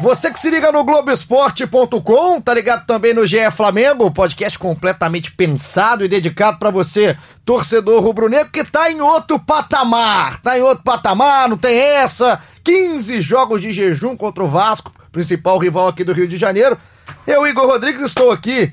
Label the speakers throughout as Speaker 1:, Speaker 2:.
Speaker 1: Você que se liga no Globoesporte.com, tá ligado também no GE Flamengo, podcast completamente pensado e dedicado para você, torcedor rubro-negro, que tá em outro patamar. Tá em outro patamar, não tem essa. 15 jogos de jejum contra o Vasco, principal rival aqui do Rio de Janeiro. Eu, Igor Rodrigues, estou aqui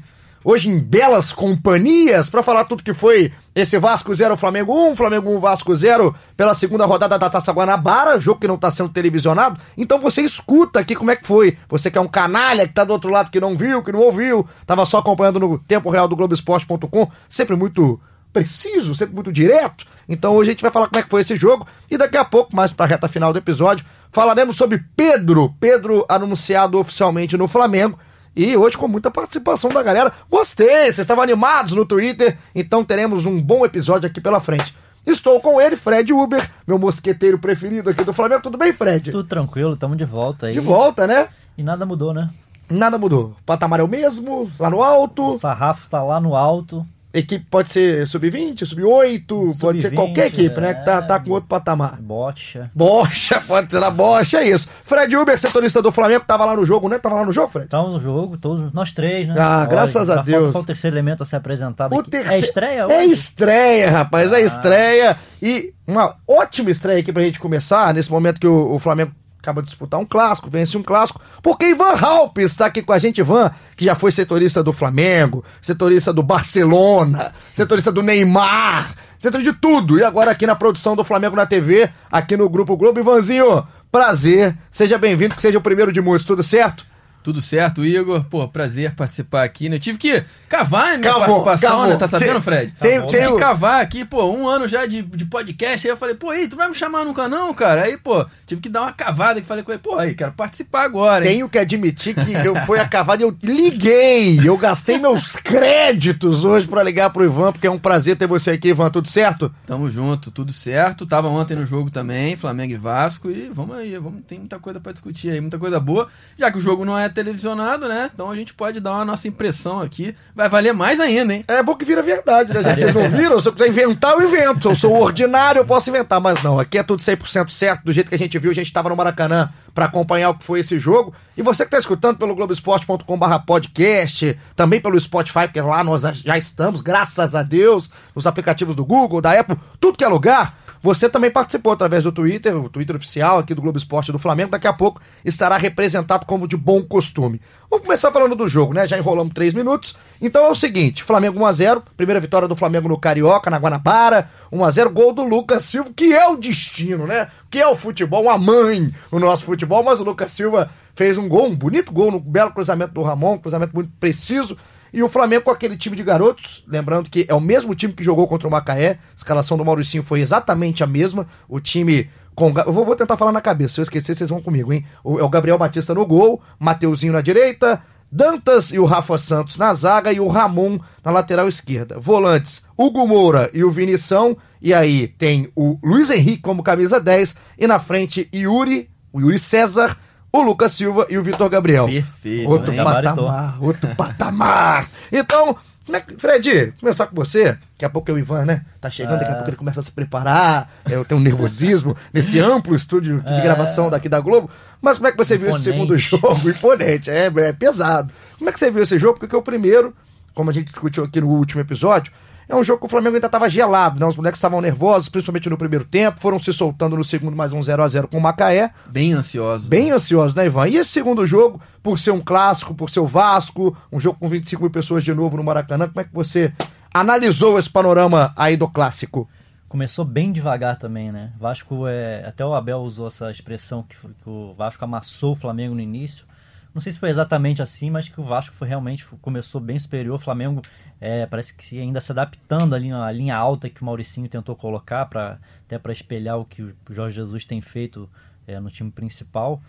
Speaker 1: hoje em belas companhias para falar tudo que foi esse Vasco 0 Flamengo 1, Flamengo 1 Vasco 0 pela segunda rodada da Taça Guanabara, jogo que não está sendo televisionado. Então você escuta aqui como é que foi. Você que é um canalha que tá do outro lado que não viu, que não ouviu, tava só acompanhando no tempo real do Globoesporte.com, sempre muito preciso, sempre muito direto. Então hoje a gente vai falar como é que foi esse jogo e daqui a pouco, mais para a reta final do episódio, falaremos sobre Pedro, Pedro anunciado oficialmente no Flamengo e hoje com muita participação da galera. Gostei, vocês estavam animados no Twitter, então teremos um bom episódio aqui pela frente. Estou com ele, Fred Uber, meu mosqueteiro preferido aqui do Flamengo. Tudo bem, Fred?
Speaker 2: Tudo tranquilo, estamos de volta aí.
Speaker 1: De volta, né?
Speaker 2: E nada mudou, né?
Speaker 1: Nada mudou. O patamar é o mesmo, lá no alto.
Speaker 2: O sarrafo tá lá no alto.
Speaker 1: Equipe pode ser sub-20, sub-8, sub pode ser qualquer equipe, é... né? Que tá, tá com outro patamar.
Speaker 2: Bocha.
Speaker 1: Bocha, pode ser a bocha, é isso. Fred Uber, setorista do Flamengo, tava lá no jogo, né? Tava lá no jogo, Fred?
Speaker 2: Tava no jogo, todos, nós três, né?
Speaker 1: Ah, Olha, graças a Deus.
Speaker 2: Qual o terceiro elemento a ser apresentado
Speaker 1: o
Speaker 2: aqui?
Speaker 1: Terce... É
Speaker 2: estreia
Speaker 1: hoje? É estreia, rapaz, é ah. é estreia. E uma ótima estreia aqui pra gente começar, nesse momento que o, o Flamengo acaba de disputar um clássico, vence um clássico, porque Ivan Halp está aqui com a gente, Ivan, que já foi setorista do Flamengo, setorista do Barcelona, setorista do Neymar, setor de tudo, e agora aqui na produção do Flamengo na TV, aqui no Grupo Globo. Ivanzinho, prazer, seja bem-vindo, que seja o primeiro de muitos, tudo certo?
Speaker 3: Tudo certo, Igor? Pô, prazer participar aqui, né? Eu tive que cavar a minha cavou, participação, cavou. né? Tá sabendo, tem, Fred? Tem, tem, tem que cavar aqui, pô, um ano já de, de podcast. Aí eu falei, pô, aí, tu vai me chamar nunca não, cara? Aí, pô, tive que dar uma cavada que falei com ele, pô, aí, quero participar agora.
Speaker 1: Hein? Tenho que admitir que eu fui a cavada e eu liguei. Eu gastei meus créditos hoje para ligar pro Ivan, porque é um prazer ter você aqui, Ivan. Tudo certo?
Speaker 3: Tamo junto, tudo certo. Tava ontem no jogo também, Flamengo e Vasco. E vamos aí, vamos, tem muita coisa para discutir aí, muita coisa boa. Já que o jogo não é televisionado, né? Então a gente pode dar uma nossa impressão aqui. Vai valer mais ainda, hein?
Speaker 1: É bom que vira verdade, né, gente? Vocês não viram? Se eu quiser inventar, eu invento. Eu sou ordinário, eu posso inventar. Mas não, aqui é tudo 100% certo. Do jeito que a gente viu, a gente estava no Maracanã para acompanhar o que foi esse jogo. E você que está escutando pelo globesport.com.br podcast, também pelo Spotify, porque lá nós já estamos, graças a Deus, nos aplicativos do Google, da Apple, tudo que é lugar. Você também participou através do Twitter, o Twitter oficial aqui do Globo Esporte do Flamengo. Daqui a pouco estará representado como de bom costume. Vamos começar falando do jogo, né? Já enrolamos três minutos. Então é o seguinte: Flamengo 1x0, primeira vitória do Flamengo no Carioca, na Guanabara. 1x0, gol do Lucas Silva, que é o destino, né? Que é o futebol, uma mãe no nosso futebol, mas o Lucas Silva fez um gol, um bonito gol, no belo cruzamento do Ramon, um cruzamento muito preciso. E o Flamengo com aquele time de garotos, lembrando que é o mesmo time que jogou contra o Macaé, a escalação do Mauricinho foi exatamente a mesma, o time com... Eu vou, vou tentar falar na cabeça, se eu esquecer vocês vão comigo, hein? O, é o Gabriel Batista no gol, Mateuzinho na direita, Dantas e o Rafa Santos na zaga e o Ramon na lateral esquerda. Volantes, Hugo Moura e o Vinição, e aí tem o Luiz Henrique como camisa 10, e na frente Yuri, o Yuri César o Lucas Silva e o Vitor Gabriel.
Speaker 3: Perfeito.
Speaker 1: Outro hein? patamar, outro patamar. Então, como é que, Fred, começar com você. Daqui a pouco é o Ivan, né? Tá chegando, daqui a é. pouco ele começa a se preparar. Eu tenho um nervosismo nesse amplo estúdio de é. gravação daqui da Globo. Mas como é que você Imponente. viu esse segundo jogo? Imponente, é, é pesado. Como é que você viu esse jogo? Porque o primeiro, como a gente discutiu aqui no último episódio, é um jogo que o Flamengo ainda estava gelado, né? Os moleques estavam nervosos, principalmente no primeiro tempo, foram se soltando no segundo, mais um 0 a 0 com o Macaé.
Speaker 3: Bem ansiosos.
Speaker 1: Bem ansiosos, né, Ivan? E esse segundo jogo, por ser um clássico, por ser o Vasco, um jogo com 25 mil pessoas de novo no Maracanã, como é que você analisou esse panorama aí do clássico?
Speaker 2: Começou bem devagar também, né? Vasco é. Até o Abel usou essa expressão que, que o Vasco amassou o Flamengo no início. Não sei se foi exatamente assim, mas que o Vasco foi realmente começou bem superior. O Flamengo é, parece que ainda se adaptando ali na linha alta que o Mauricinho tentou colocar para até para espelhar o que o Jorge Jesus tem feito é, no time principal.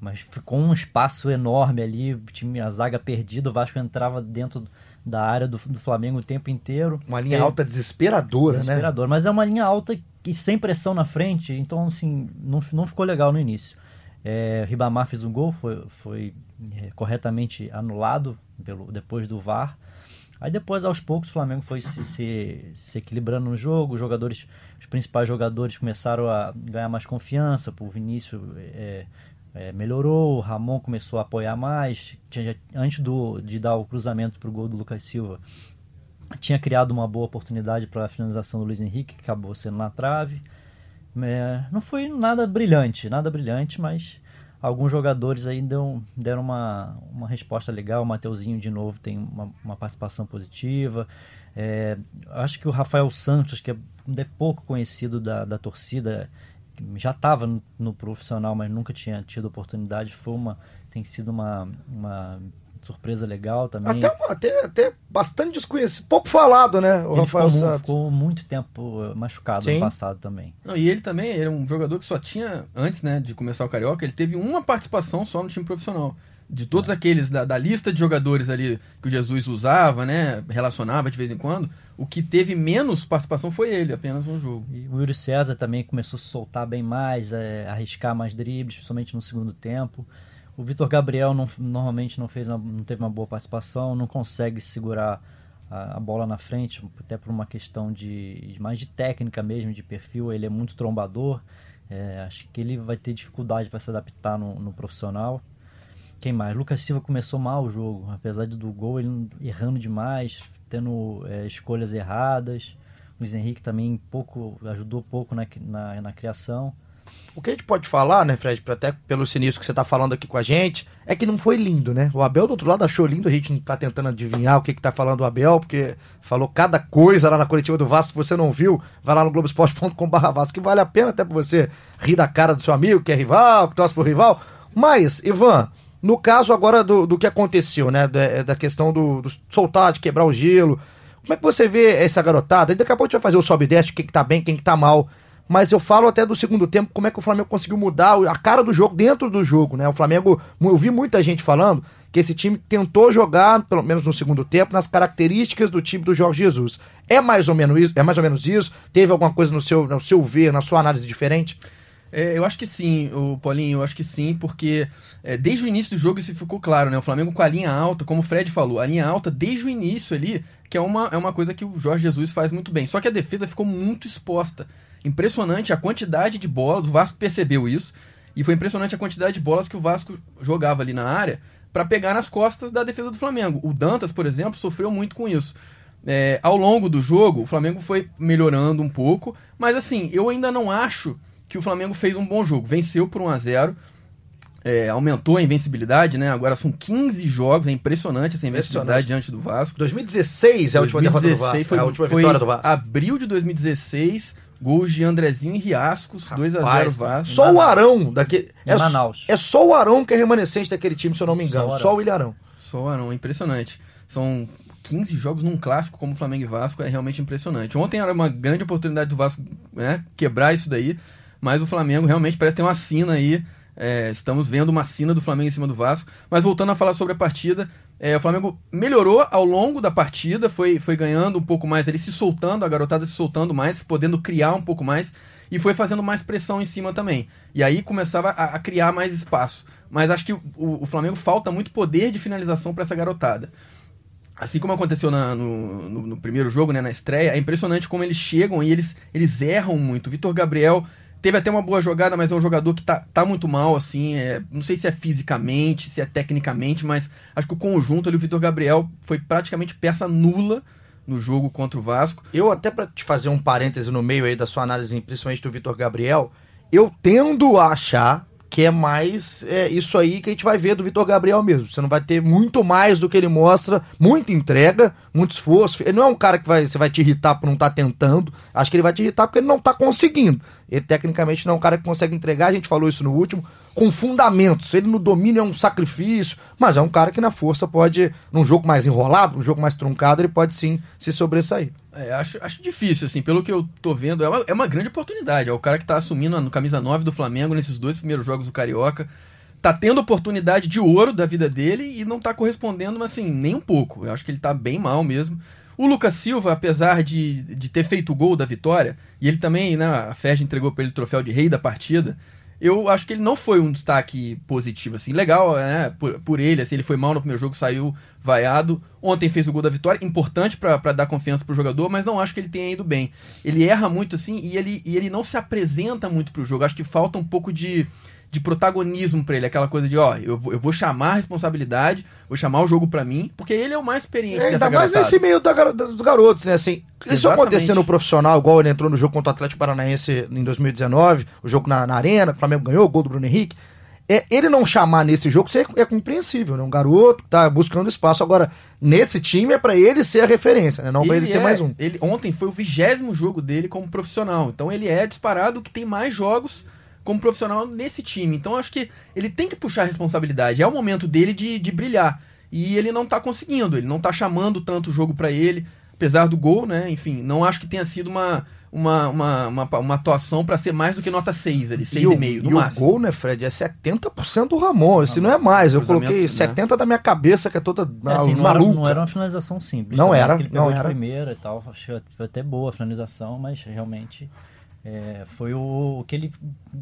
Speaker 2: Mas ficou um espaço enorme ali, time, a zaga perdida, o Vasco entrava dentro da área do, do Flamengo o tempo inteiro.
Speaker 1: Uma linha é, alta desesperadora,
Speaker 2: né? Desesperadora, mas é uma linha alta e sem pressão na frente, então assim, não, não ficou legal no início. É, Ribamar fez um gol, foi, foi é, corretamente anulado pelo, depois do VAR. Aí depois, aos poucos, o Flamengo foi se, se, se, equilibrando no jogo, os jogadores, os principais jogadores começaram a ganhar mais confiança, o Vinícius é, é, melhorou, o Ramon começou a apoiar mais, tinha, antes do, de dar o cruzamento para o gol do Lucas Silva, tinha criado uma boa oportunidade para a finalização do Luiz Henrique, que acabou sendo na trave. É, não foi nada brilhante, nada brilhante, mas alguns jogadores aí deram uma, uma resposta legal. O Mateuzinho, de novo, tem uma, uma participação positiva. É, acho que o Rafael Santos, que é, é pouco conhecido da, da torcida, já estava no, no, profissional, mas nunca tinha tido oportunidade, foi uma, tem sido uma, uma surpresa legal também.
Speaker 1: Até, até, até bastante desconhecido, pouco falado, né, o
Speaker 2: ele Rafael ficou, Santos. Ficou muito tempo eh, machucado Sim. no passado também.
Speaker 3: Não, e ele também ele é um jogador que só tinha, antes né, de começar o Carioca, ele teve uma participação só no time profissional. De todos é. aqueles da, da, lista de jogadores ali que o Jesus usava, né, relacionava de vez em quando, o que teve menos participação foi ele, apenas um jogo.
Speaker 2: E o Yuri César também começou a se soltar bem mais, é, arriscar mais dribles, principalmente no segundo tempo. O Vitor Gabriel não, normalmente não, fez, não teve uma boa participação, não consegue segurar a, a, bola na frente, até por uma questão de mais de técnica mesmo, de perfil. Ele é muito trombador. É, acho que ele vai ter dificuldade para se adaptar no, no, profissional. Quem mais? Lucas Silva começou mal o jogo, apesar do gol, ele errando demais, tendo é, escolhas erradas. Luiz Henrique também pouco ajudou pouco na, na, na criação.
Speaker 1: O que a gente pode falar, né, Fred, até pelo sinistro que você tá falando aqui com a gente, é que não foi lindo, né? O Abel do outro lado achou lindo, a gente não tá tentando adivinhar o que que tá falando o Abel, porque falou cada coisa lá na coletiva do Vasco, se você não viu, vai lá no globoesporte.com.br Vasco, que vale a pena até pra você rir da cara do seu amigo, que é rival, que torce pro rival. Mas, Ivan, no caso agora do, do que aconteceu, né, da, da questão do, do soltar, de quebrar o gelo, como é que você vê essa garotada? Daqui a pouco a gente vai fazer o sobe e desce, quem que tá bem, quem que tá mal mas eu falo até do segundo tempo, como é que o Flamengo conseguiu mudar a cara do jogo dentro do jogo, né? O Flamengo, eu vi muita gente falando que esse time tentou jogar, pelo menos no segundo tempo, nas características do time do Jorge Jesus. É mais ou menos isso? É mais ou menos isso? Teve alguma coisa no seu, no seu ver, na sua análise diferente?
Speaker 3: É, eu acho que sim, o Paulinho, eu acho que sim, porque é, desde o início do jogo isso ficou claro, né? O Flamengo com a linha alta, como o Fred falou, a linha alta desde o início ali, que é uma, é uma coisa que o Jorge Jesus faz muito bem. Só que a defesa ficou muito exposta. Impressionante a quantidade de bolas, o Vasco percebeu isso, e foi impressionante a quantidade de bolas que o Vasco jogava ali na área para pegar nas costas da defesa do Flamengo. O Dantas, por exemplo, sofreu muito com isso. É, ao longo do jogo, o Flamengo foi melhorando um pouco, mas assim, eu ainda não acho que o Flamengo fez um bom jogo. Venceu por 1 a 0 é, aumentou a invencibilidade, né? Agora são 15 jogos, é impressionante essa invencibilidade diante do Vasco.
Speaker 1: 2016 é a última 2016 derrota do Vasco,
Speaker 3: foi, é a última vitória do Vasco. Abril de 2016, Gols de Andrezinho e Riascos, 2x0 Vasco.
Speaker 1: Só o Arão daquele. É, é só o Arão que é remanescente daquele time, se eu não me engano. Só, só o William Arão.
Speaker 3: Só o Arão, impressionante. São 15 jogos num clássico como Flamengo e Vasco, é realmente impressionante. Ontem era uma grande oportunidade do Vasco né, quebrar isso daí, mas o Flamengo realmente parece ter uma sina aí. É, estamos vendo uma sina do Flamengo em cima do Vasco. Mas voltando a falar sobre a partida, é, o Flamengo melhorou ao longo da partida, foi, foi ganhando um pouco mais, ele se soltando, a garotada se soltando mais, podendo criar um pouco mais e foi fazendo mais pressão em cima também. E aí começava a, a criar mais espaço. Mas acho que o, o Flamengo falta muito poder de finalização para essa garotada. Assim como aconteceu na, no, no, no, primeiro jogo, né, na estreia, é impressionante como eles chegam e eles, eles erram muito. Vitor Gabriel Teve até uma boa jogada, mas é um jogador que tá, tá muito mal, assim. É, não sei se é fisicamente, se é tecnicamente, mas acho que o conjunto ali, o Vitor Gabriel, foi praticamente peça nula no jogo contra o Vasco.
Speaker 1: Eu, até para te fazer um parêntese no meio aí da sua análise, principalmente do Vitor Gabriel, eu tendo a achar que é mais é, isso aí que a gente vai ver do Vitor Gabriel mesmo. Você não vai ter muito mais do que ele mostra, muita entrega, muito esforço. Ele não é um cara que vai, você vai te irritar por não estar tá tentando. Acho que ele vai te irritar porque ele não está conseguindo. Ele tecnicamente não é um cara que consegue entregar, a gente falou isso no último, com fundamentos. Ele no domínio é um sacrifício, mas é um cara que na força pode, num jogo mais enrolado, num jogo mais truncado, ele pode sim se sobressair.
Speaker 3: É, acho, acho difícil, assim, pelo que eu tô vendo, é uma, é uma grande oportunidade. É o cara que tá assumindo a camisa 9 do Flamengo nesses dois primeiros jogos do Carioca. tá tendo oportunidade de ouro da vida dele e não tá correspondendo, assim, nem um pouco. Eu acho que ele tá bem mal mesmo. O Lucas Silva, apesar de, de ter feito o gol da vitória, e ele também, né, a Ferdi entregou para ele o troféu de rei da partida, eu acho que ele não foi um destaque positivo, assim, legal, né, por, por ele, assim, ele foi mal no primeiro jogo, saiu vaiado, ontem fez o gol da vitória, importante para dar confiança pro jogador, mas não acho que ele tenha ido bem. Ele erra muito, assim, e ele, e ele não se apresenta muito pro jogo, acho que falta um pouco de de protagonismo para ele, aquela coisa de, ó, eu, eu vou chamar a responsabilidade, vou chamar o jogo para mim, porque ele é o mais experiente é,
Speaker 1: Ainda mais nesse meio da, dos garotos, né, assim, isso acontecer no profissional, igual ele entrou no jogo contra o Atlético Paranaense em 2019, o jogo na, na Arena, o Flamengo ganhou, o gol do Bruno Henrique, é, ele não chamar nesse jogo é, é compreensível, né? Um garoto tá buscando espaço. Agora, nesse time é para ele ser a referência, né? Não para ele ser
Speaker 3: é,
Speaker 1: mais um.
Speaker 3: Ele, ontem foi o vigésimo jogo dele como profissional. Então ele é disparado que tem mais jogos como profissional nesse time. Então acho que ele tem que puxar a responsabilidade. É o momento dele de, de brilhar. E ele não tá conseguindo, ele não tá chamando tanto o jogo para ele, apesar do gol, né? Enfim, não acho que tenha sido uma, uma, uma, uma, uma atuação para ser mais do que nota 6 ali, 6,5 no
Speaker 1: e
Speaker 3: máximo.
Speaker 1: o gol, né, Fred, é 70% do Ramon, esse não, é mais. Eu coloquei né? 70 da minha cabeça, que é toda
Speaker 2: é, assim, não, era, não era uma finalização simples.
Speaker 1: Não
Speaker 2: também,
Speaker 1: era,
Speaker 2: ele
Speaker 1: não era.
Speaker 2: primeira e tal, achei até boa a finalização, mas realmente é, foi o que ele.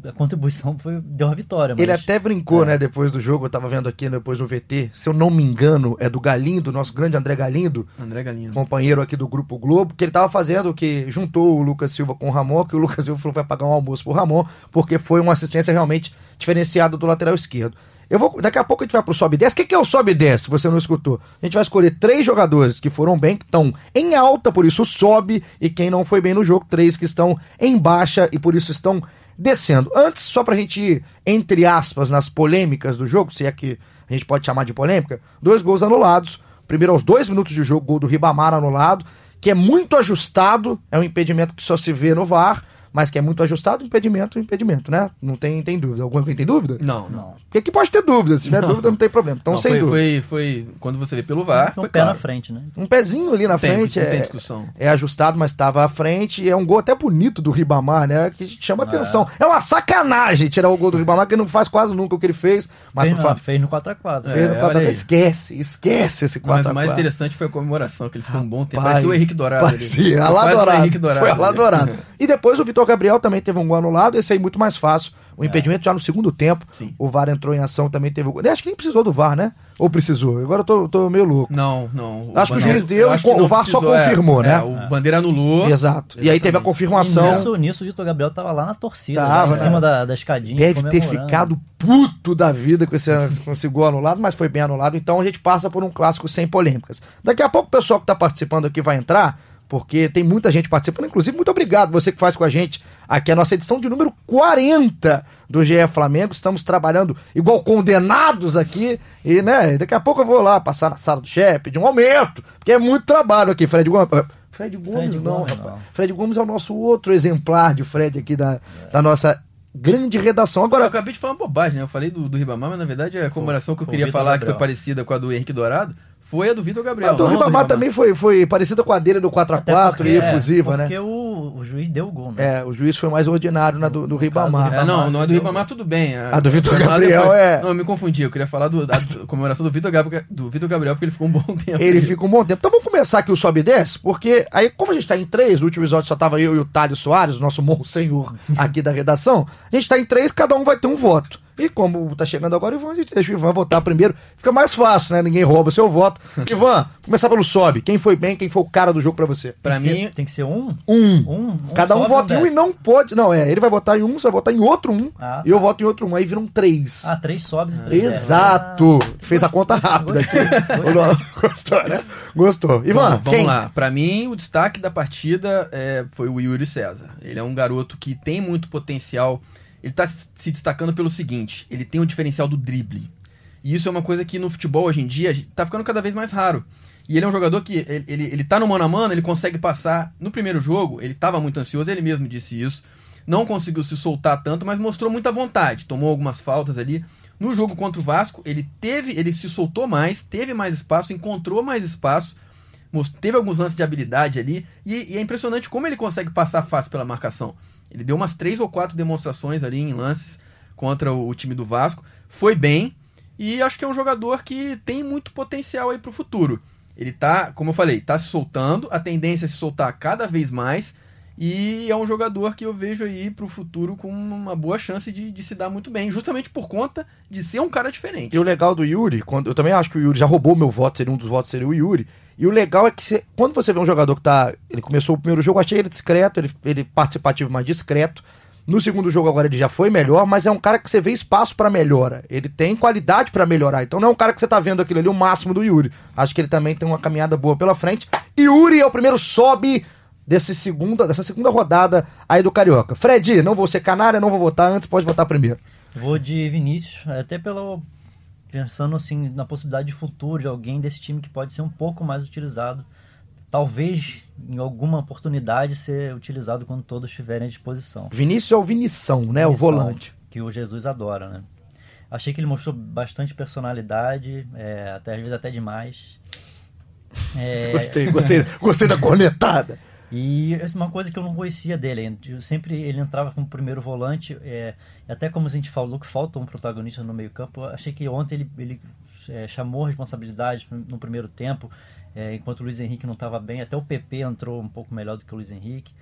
Speaker 2: A contribuição foi, deu a vitória. Mas,
Speaker 1: ele até brincou, é. né, depois do jogo, eu tava vendo aqui depois do VT, se eu não me engano, é do Galindo, nosso grande André Galindo.
Speaker 3: André Galindo.
Speaker 1: Companheiro aqui do Grupo Globo, que ele tava fazendo, que juntou o Lucas Silva com o Ramon, que o Lucas Silva falou que vai pagar um almoço pro Ramon, porque foi uma assistência realmente diferenciada do lateral esquerdo. Eu vou, daqui a pouco a gente vai pro sobe e desce. O que, que é o sobe e desce, se você não escutou? A gente vai escolher três jogadores que foram bem, que estão em alta, por isso sobe, e quem não foi bem no jogo, três que estão em baixa e por isso estão descendo. Antes, só pra gente ir, entre aspas, nas polêmicas do jogo, se é que a gente pode chamar de polêmica, dois gols anulados. Primeiro aos dois minutos de jogo, gol do Ribamar anulado, que é muito ajustado, é um impedimento que só se vê no VAR mas que é muito ajustado, impedimento, impedimento, né? Não tem, tem dúvida. Alguém tem dúvida?
Speaker 3: Não, não.
Speaker 1: Porque aqui pode ter dúvida. Se tiver não. dúvida, não tem problema. Então, não, sem
Speaker 3: foi,
Speaker 1: dúvida.
Speaker 3: Foi, foi, quando você vê pelo VAR,
Speaker 2: foi
Speaker 3: um pé claro.
Speaker 2: na frente, né?
Speaker 1: Um pezinho ali na
Speaker 3: tem,
Speaker 1: frente.
Speaker 3: Não
Speaker 1: é,
Speaker 3: tem discussão.
Speaker 1: É ajustado, mas estava à frente. É um gol até bonito do Ribamar, né? Que chama é. atenção. É uma sacanagem tirar o gol do Ribamar, que não faz quase nunca o que ele fez. Mas
Speaker 2: fez, não, fez no 4x4.
Speaker 1: Fez no 4x4. É, esquece, esquece esse 4x4. Mas
Speaker 3: o mais interessante foi a comemoração, que ele ficou um bom tempo. Parecia o Henrique Dourado.
Speaker 1: Parecia, lá Dourado. Foi lá Dourado. E depois o Vitor Gabriel também teve um gol anulado. Esse aí muito mais fácil. O é. impedimento já no segundo tempo. Sim. O VAR entrou em ação, também teve o Acho que nem precisou do VAR, né? Ou precisou? Agora eu tô, tô meio louco.
Speaker 3: Não, não.
Speaker 1: Acho que o juiz deu e o VAR precisou, só confirmou,
Speaker 3: é,
Speaker 1: né?
Speaker 3: É, o Bandeira anulou.
Speaker 1: Exato. Exatamente. E aí teve a confirmação.
Speaker 2: E nisso, nisso o Vitor Gabriel tava lá na torcida, tava, lá em né? cima da, da escadinha.
Speaker 1: Deve ter ficado puto da vida com esse, com esse gol anulado, mas foi bem anulado. Então a gente passa por um clássico sem polêmicas. Daqui a pouco o pessoal que tá participando aqui vai entrar porque tem muita gente participando. Inclusive, muito obrigado você que faz com a gente aqui a nossa edição de número 40 do GE Flamengo. Estamos trabalhando igual condenados aqui. E, né, daqui a pouco eu vou lá passar na sala do chefe, de um aumento, porque é muito trabalho aqui, Fred Gomes. Fred Gomes, Fred não, Gomes, rapaz. Não. Fred Gomes é o nosso outro exemplar de Fred aqui da, é. da nossa grande redação. Agora,
Speaker 3: eu acabei de falar uma bobagem, né? Eu falei do, do Ribamar, mas na verdade é a comemoração que eu queria falar, Gabriel. que foi parecida com a do Henrique Dourado, foi a do Vitor Gabriel. A
Speaker 1: do Ribamar também foi, foi parecida com a dele do 4x4 e efusiva,
Speaker 2: é,
Speaker 1: né?
Speaker 2: Porque o, o, juiz deu o gol, né?
Speaker 1: É, o juiz foi mais ordinário na do, do Ribamar.
Speaker 3: Do é, não, não é do Ribamar, tudo bem.
Speaker 1: A, a do Vitor Gabriel é.
Speaker 3: Não, eu me confundi. Eu queria falar do, da comemoração do Vitor Gabriel, do Vitor Gabriel, porque ele ficou um bom tempo.
Speaker 1: Ele ficou um bom tempo. Então vamos começar aqui o Sobe e Desce, porque aí, como a gente tá em três, o último episódio só tava eu e o Thales Soares, o nosso monsenhor aqui da redação, a gente tá em três, cada um vai ter um voto. E como tá chegando agora, Ivan, a gente deixa o Ivan votar primeiro. Fica mais fácil, né? Ninguém rouba o seu voto. Ivan, começar pelo sobe. Quem foi bem, quem foi o cara do jogo para você?
Speaker 2: Para mim, ser, tem que ser um?
Speaker 1: Um. um, um Cada um vota em um e não pode. Não, é. Ele vai votar em um, você vai votar em outro um. Ah, tá. E eu voto em outro um. Aí viram três.
Speaker 2: Ah, três sobes e três.
Speaker 1: Exato. Ah, Fez a conta rápida aqui. Gostou, né? Gostou. Ivan,
Speaker 3: vamos, vamos lá. Para mim, o destaque da partida é, foi o Yuri César. Ele é um garoto que tem muito potencial ele está se destacando pelo seguinte: ele tem o diferencial do drible. E isso é uma coisa que no futebol hoje em dia está ficando cada vez mais raro. E ele é um jogador que ele, ele, ele tá no mano a mano, ele consegue passar. No primeiro jogo, ele estava muito ansioso, ele mesmo disse isso. Não conseguiu se soltar tanto, mas mostrou muita vontade. Tomou algumas faltas ali. No jogo contra o Vasco, ele teve, ele se soltou mais, teve mais espaço, encontrou mais espaço, teve alguns lances de habilidade ali. E, e é impressionante como ele consegue passar fácil pela marcação. Ele deu umas três ou quatro demonstrações ali em lances contra o, o time do Vasco. Foi bem e acho que é um jogador que tem muito potencial aí para o futuro. Ele tá, como eu falei, tá se soltando, a tendência é se soltar cada vez mais. E é um jogador que eu vejo aí pro futuro com uma boa chance de, de, se dar muito bem, justamente por conta de ser um cara diferente.
Speaker 1: E o legal do Yuri, quando eu também acho que o Yuri já roubou meu voto, seria um dos votos, seria o Yuri. E o legal é que você, quando você vê um jogador que tá. Ele começou o primeiro jogo, achei ele discreto, ele, ele participativo, mais discreto. No segundo jogo agora ele já foi melhor, mas é um cara que você vê espaço para melhora. Ele tem qualidade para melhorar. Então não é um cara que você tá vendo aquilo ali o máximo do Yuri. Acho que ele também tem uma caminhada boa pela frente. Yuri é o primeiro sobe desse segunda, dessa segunda rodada aí do Carioca. Fred, não vou ser canária, não vou votar antes, pode votar primeiro.
Speaker 2: Vou de Vinícius, até pelo pensando assim na possibilidade de futuro de alguém desse time que pode ser um pouco mais utilizado. Talvez em alguma oportunidade ser utilizado quando todos estiverem à disposição.
Speaker 1: Vinícius é o Vinição, né? Vinição, o volante.
Speaker 2: Que o Jesus adora, né? Achei que ele mostrou bastante personalidade, é, até às vezes até demais.
Speaker 1: É... Gostei, gostei, gostei da cornetada.
Speaker 2: E é uma coisa que eu não conhecia dele. Eu sempre ele entrava como primeiro volante. É, até como a gente falou que falta um protagonista no meio campo, achei que ontem ele, ele é, chamou responsabilidade no primeiro tempo, é, enquanto o Luiz Henrique não estava bem. Até o PP entrou um pouco melhor do que o Luiz Henrique.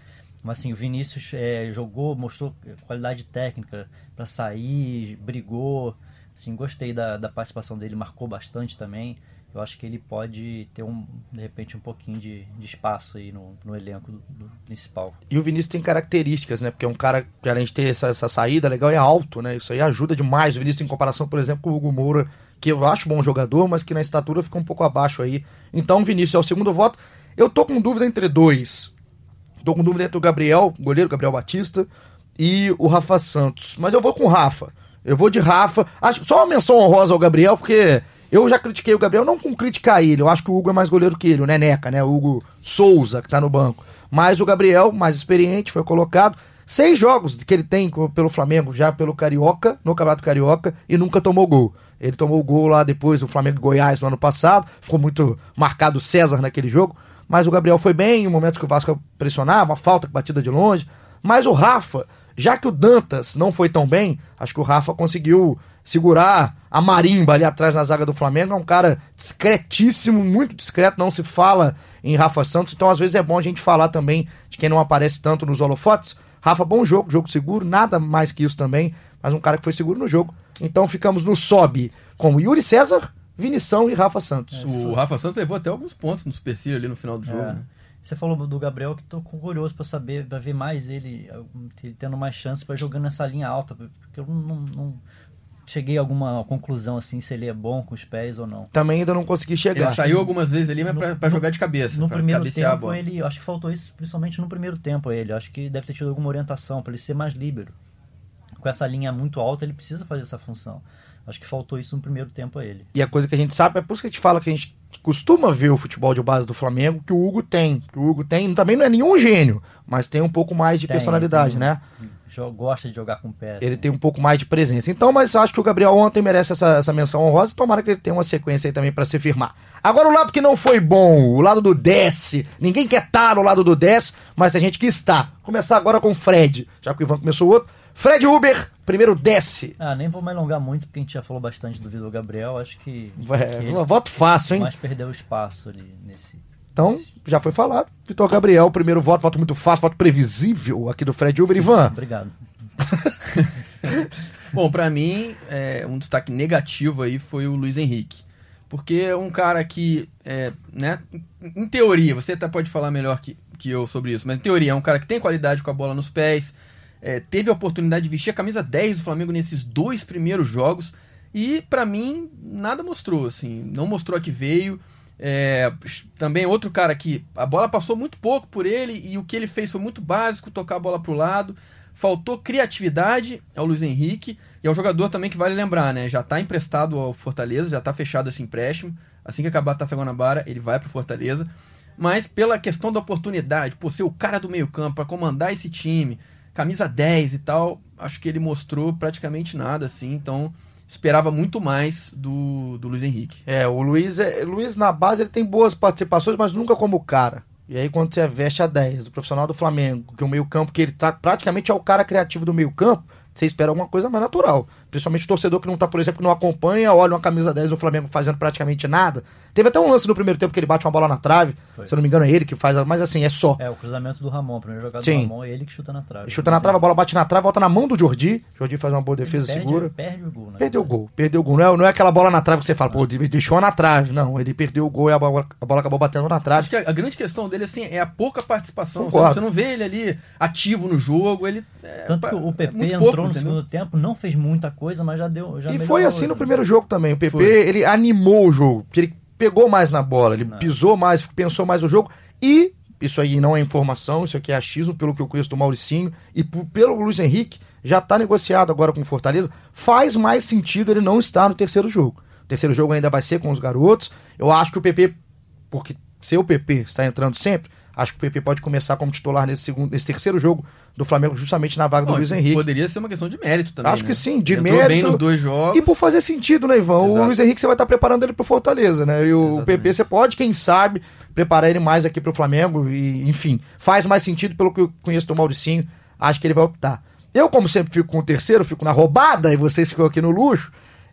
Speaker 2: Mas assim, o Vinícius é, jogou, mostrou qualidade técnica para sair, brigou. Assim, gostei da, da participação dele, marcou bastante também eu acho que ele pode ter um de repente um pouquinho de, de espaço aí no, no elenco do, do, principal.
Speaker 1: E o Vinícius tem características, né? Porque é um cara que além de ter essa, essa saída legal é alto, né? Isso aí ajuda demais o Vinícius em comparação, por exemplo, com o Hugo Moura, que eu acho bom jogador, mas que na estatura fica um pouco abaixo aí. Então o Vinícius é o segundo voto. Eu tô com dúvida entre dois. Tô com dúvida entre o Gabriel, goleiro Gabriel Batista, e o Rafa Santos. Mas eu vou com o Rafa. Eu vou de Rafa. Acho, só uma menção honrosa ao Gabriel, porque eu já critiquei o Gabriel, não com criticar ele, eu acho que o Hugo é mais goleiro que ele, o Neneca, né? O Hugo Souza, que tá no banco. Mas o Gabriel, mais experiente, foi colocado. Seis jogos que ele tem pelo Flamengo, já pelo Carioca, no Campeonato Carioca, e nunca tomou gol. Ele tomou o gol lá depois do Flamengo Goiás no ano passado, ficou muito marcado César naquele jogo. Mas o Gabriel foi bem, em momentos que o Vasco pressionava, uma falta batida de longe. Mas o Rafa, já que o Dantas não foi tão bem, acho que o Rafa conseguiu segurar a marimba ali atrás na zaga do Flamengo. É um cara discretíssimo, muito discreto, não se fala em Rafa Santos. Então, às vezes, é bom a gente falar também de quem não aparece tanto nos holofotes. Rafa, bom jogo, jogo seguro, nada mais que isso também, mas um cara que foi seguro no jogo. Então, ficamos no sobe com Yuri César, Vinição e Rafa Santos.
Speaker 3: É, o Rafa Santos levou até alguns pontos no supercílio ali no final do jogo. É. Né?
Speaker 2: Você falou do Gabriel que tô curioso para saber, para ver mais ele, ele tendo mais chance para jogando nessa linha alta, porque eu não, não, cheguei a alguma conclusão assim se ele é bom com os pés ou não.
Speaker 1: Também ainda não consegui chegar.
Speaker 3: Ele saiu algumas vezes ali, mas para jogar de cabeça.
Speaker 2: No primeiro tempo ele, acho que faltou isso principalmente no primeiro tempo a ele. Acho que deve ter tido alguma orientação para ele ser mais líbero. Com essa linha muito alta ele precisa fazer essa função. Acho que faltou isso no primeiro tempo a ele.
Speaker 1: E a coisa que a gente sabe, é por isso que a gente fala que a gente costuma ver o futebol de base do Flamengo, que o Hugo tem. Que o Hugo tem, também não é nenhum gênio, mas tem um pouco mais de tem, personalidade, tem, né?
Speaker 2: Gosta de jogar com pés.
Speaker 1: Ele né? tem um pouco mais de presença. Então, mas acho que o Gabriel ontem merece essa, essa menção honrosa. Tomara que ele tenha uma sequência aí também para se firmar. Agora o lado que não foi bom, o lado do desce. Ninguém quer estar no lado do desce, mas tem gente que está. Começar agora com o Fred, já que o Ivan começou o outro. Fred Uber, primeiro desce.
Speaker 2: Ah, nem vou me alongar muito, porque a gente já falou bastante do Vitor Gabriel. Acho que.
Speaker 1: É, voto fácil, hein?
Speaker 2: Mas perdeu espaço ali nesse.
Speaker 1: Então, já foi falado. Vitor Gabriel, primeiro voto, voto muito fácil, voto previsível aqui do Fred Uber. Ivan.
Speaker 2: Obrigado.
Speaker 3: Bom, para mim, é, um destaque negativo aí foi o Luiz Henrique. Porque é um cara que, é, né, em teoria, você até pode falar melhor que, que eu sobre isso, mas em teoria é um cara que tem qualidade com a bola nos pés, é, teve a oportunidade de vestir a camisa 10 do Flamengo nesses dois primeiros jogos, e para mim, nada mostrou, assim, não mostrou a que veio. É, também outro cara que a bola passou muito pouco por ele e o que ele fez foi muito básico, tocar a bola pro lado. Faltou criatividade ao Luiz Henrique e um jogador também que vale lembrar, né? Já está emprestado ao Fortaleza, já está fechado esse empréstimo. Assim que acabar a Taça Guanabara, ele vai para Fortaleza. Mas pela questão da oportunidade, por ser o cara do meio-campo, para comandar esse time, camisa 10 e tal, acho que ele mostrou praticamente nada, assim. Então, esperava muito mais do, do Luiz Henrique.
Speaker 1: É, o Luiz, é, Luiz na base ele tem boas participações, mas nunca como cara. E aí quando você veste a 10 do profissional do Flamengo, que é o meio campo que ele tá praticamente é o cara criativo do meio campo, você espera alguma coisa mais natural. Principalmente o torcedor que não tá, por exemplo, que não acompanha, olha uma camisa 10 do Flamengo fazendo praticamente nada. Teve até um lance no primeiro tempo que ele bate uma bola na trave. Foi. Se eu não me engano, é ele que faz, mas assim, é só.
Speaker 2: É, o cruzamento do Ramon, o primeiro jogador Sim. do Ramon, é ele que chuta na trave. Ele
Speaker 1: chuta na trave, a bola bate na trave, volta na mão do Jordi. Jordi faz uma boa defesa,
Speaker 2: perde,
Speaker 1: segura.
Speaker 2: Perde o gol, né?
Speaker 1: Perdeu o gol, perdeu o gol. Não é, não é aquela bola na trave que você fala, pô, deixou na trave. Não, ele perdeu o gol e a bola, a bola acabou batendo na trave.
Speaker 3: Acho que a, a grande questão dele, assim, é a pouca participação. Você não vê ele ali ativo no jogo, ele.
Speaker 2: É, Tanto que o PP é entrou pouco, no entendeu? segundo tempo, não fez muita coisa, mas já deu. Já
Speaker 1: e foi assim no primeiro jogo também. O PP, foi. ele animou o jogo. Ele pegou mais na bola, ele não. pisou mais, pensou mais o jogo. E, isso aí não é informação, isso aqui é achismo, pelo que eu conheço do Mauricinho, e pelo Luiz Henrique, já está negociado agora com o Fortaleza. Faz mais sentido ele não estar no terceiro jogo. O terceiro jogo ainda vai ser com os garotos. Eu acho que o PP, porque se o PP está entrando sempre, acho que o PP pode começar como titular nesse, segundo, nesse terceiro jogo do Flamengo, justamente na vaga Bom, do Luiz Henrique.
Speaker 3: Poderia ser uma questão de mérito também.
Speaker 1: Acho
Speaker 3: né?
Speaker 1: que sim, de Entrou mérito. bem
Speaker 3: nos dois jogos.
Speaker 1: E por fazer sentido, né, Ivan? Exato. O Luiz Henrique você vai estar preparando ele pro Fortaleza, né? E o Exatamente. PP você pode, quem sabe, preparar ele mais aqui pro Flamengo. E, enfim, faz mais sentido pelo que eu conheço do Mauricinho. Acho que ele vai optar. Eu, como sempre, fico com o terceiro, fico na roubada, e vocês ficam aqui no luxo.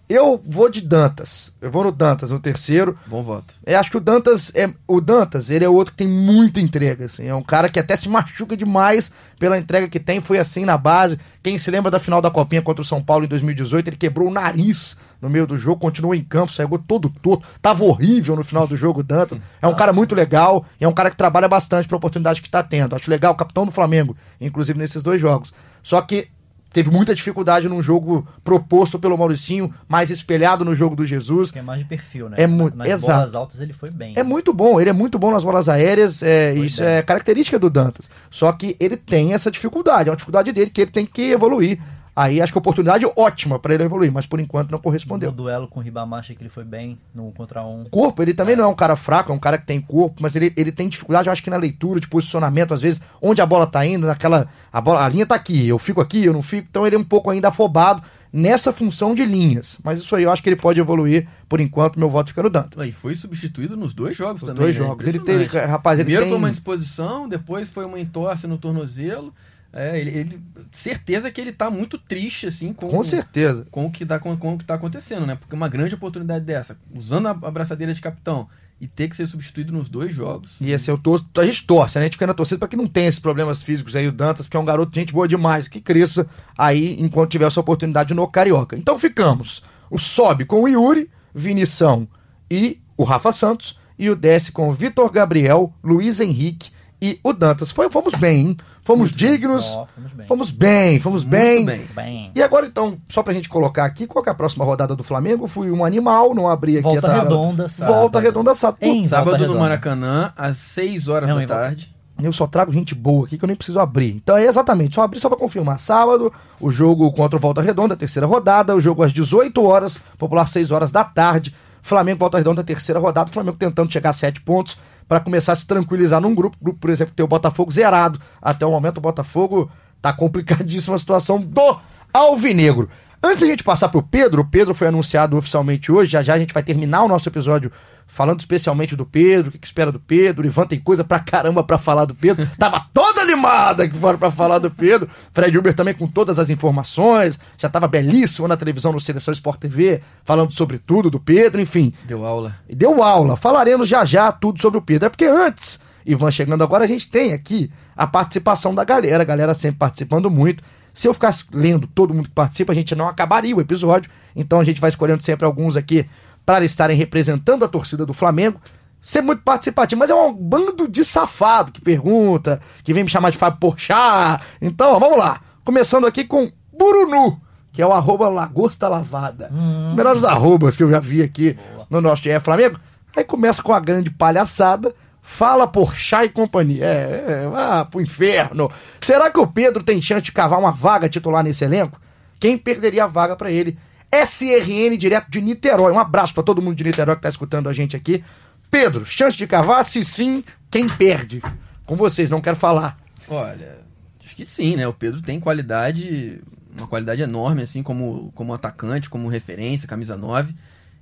Speaker 1: Eu vou de Dantas. Eu vou no Dantas, no terceiro.
Speaker 3: Bom voto.
Speaker 1: Eu é, acho que o Dantas é o Dantas, ele é outro que tem muita entrega, assim. É um cara que até se machuca demais pela entrega que tem, foi assim na base. Quem se lembra da final da Copinha contra o São Paulo em 2018, ele quebrou o nariz no meio do jogo, continuou em campo, saiu todo torto, tava horrível no final do jogo o Dantas. É um cara muito legal e é um cara que trabalha bastante para a oportunidade que tá tendo. Acho legal, capitão do Flamengo, inclusive nesses dois jogos. Só que teve muita dificuldade num jogo proposto pelo Mauricinho, mais espelhado no jogo do Jesus.
Speaker 2: Que é mais de perfil, né?
Speaker 1: É muito, nas exato. bolas
Speaker 2: altas ele foi bem.
Speaker 1: É muito bom, ele é muito bom nas bolas aéreas, é, isso bem. é característica do Dantas. Só que ele tem essa dificuldade, é uma dificuldade dele que ele tem que evoluir. Aí acho que a oportunidade ótima para ele evoluir, mas por enquanto não correspondeu.
Speaker 2: No duelo com o Ribamar, achei que ele foi bem no contra um.
Speaker 1: Corpo, ele também é. não é um cara fraco, é um cara que tem corpo, mas ele, ele tem dificuldade, eu acho que na leitura, de posicionamento, às vezes, onde a bola tá indo, naquela. A, bola, a linha tá aqui, eu fico aqui, eu não fico. Então ele é um pouco ainda afobado nessa função de linhas. Mas isso aí eu acho que ele pode evoluir. Por enquanto, meu voto fica no Dantas.
Speaker 3: E foi substituído nos dois jogos
Speaker 1: Nos
Speaker 3: também.
Speaker 1: dois né? jogos. Ele teve, rapaz, ele
Speaker 3: Primeiro
Speaker 1: tem...
Speaker 3: foi uma disposição, depois foi uma entorse no tornozelo. É, ele, ele, certeza que ele tá muito triste, assim, com,
Speaker 1: com certeza.
Speaker 3: Com o, que tá, com, com, o que tá acontecendo, né? Porque uma grande oportunidade dessa, usando a, a braçadeira de capitão e ter que ser substituído nos dois jogos.
Speaker 1: E esse eu tô, a gente torce, né? A gente fica na torcida para que não tenha esses problemas físicos aí, o Dantas, porque é um garoto de gente boa demais, que cresça aí enquanto tiver essa oportunidade no Carioca. Então ficamos. O sobe com o Yuri, Vinição e o Rafa Santos, e o desce com o Vitor Gabriel, Luiz Henrique e o Dantas. Foi, fomos bem, hein? Fomos Muito dignos. Oh, fomos, bem. fomos bem, fomos bem. bem. E agora, então, só pra gente colocar aqui, qual é a próxima rodada do Flamengo? Fui um animal, não abri aqui
Speaker 2: Volta
Speaker 1: a
Speaker 2: Redonda,
Speaker 1: sábado. Volta Redonda, sábado.
Speaker 3: Em sábado no Maracanã, às 6 horas não, da tarde.
Speaker 1: Eu só trago gente boa aqui que eu nem preciso abrir. Então é exatamente, só abrir só para confirmar. Sábado, o jogo contra o Volta Redonda, terceira rodada. O jogo às 18 horas, popular 6 horas da tarde. Flamengo Volta Redonda, terceira rodada. Flamengo tentando chegar a 7 pontos para começar a se tranquilizar num grupo. Grupo, por exemplo, tem o Botafogo zerado. Até o momento o Botafogo tá complicadíssima a situação do Alvinegro. Antes da gente passar pro Pedro, o Pedro foi anunciado oficialmente hoje, já já a gente vai terminar o nosso episódio falando especialmente do Pedro, o que, que espera do Pedro. O Ivan tem coisa pra caramba pra falar do Pedro. Tava toda animada aqui fora pra falar do Pedro. Fred Uber também com todas as informações. Já tava belíssimo na televisão no Seleção Sport TV, falando sobre tudo do Pedro, enfim.
Speaker 3: Deu aula.
Speaker 1: Deu aula. Falaremos já já tudo sobre o Pedro. É porque antes, Ivan chegando agora, a gente tem aqui a participação da galera. A galera sempre participando muito. Se eu ficasse lendo todo mundo que participa, a gente não acabaria o episódio. Então a gente vai escolhendo sempre alguns aqui para estarem representando a torcida do Flamengo. Ser muito participativo, mas é um bando de safado que pergunta, que vem me chamar de Fábio Porchat. Então, vamos lá. Começando aqui com Burunu, que é o arroba Lagosta Lavada. Hum. Os melhores arrobas que eu já vi aqui Boa. no nosso GE Flamengo. Aí começa com a grande palhaçada. Fala por chá e companhia. É, é, ah, pro inferno. Será que o Pedro tem chance de cavar uma vaga titular nesse elenco? Quem perderia a vaga para ele SRN direto de Niterói. Um abraço para todo mundo de Niterói que tá escutando a gente aqui. Pedro, chance de cavar? Se sim, quem perde? Com vocês, não quero falar.
Speaker 3: Olha, acho que sim, né? O Pedro tem qualidade, uma qualidade enorme, assim, como, como atacante, como referência, camisa 9.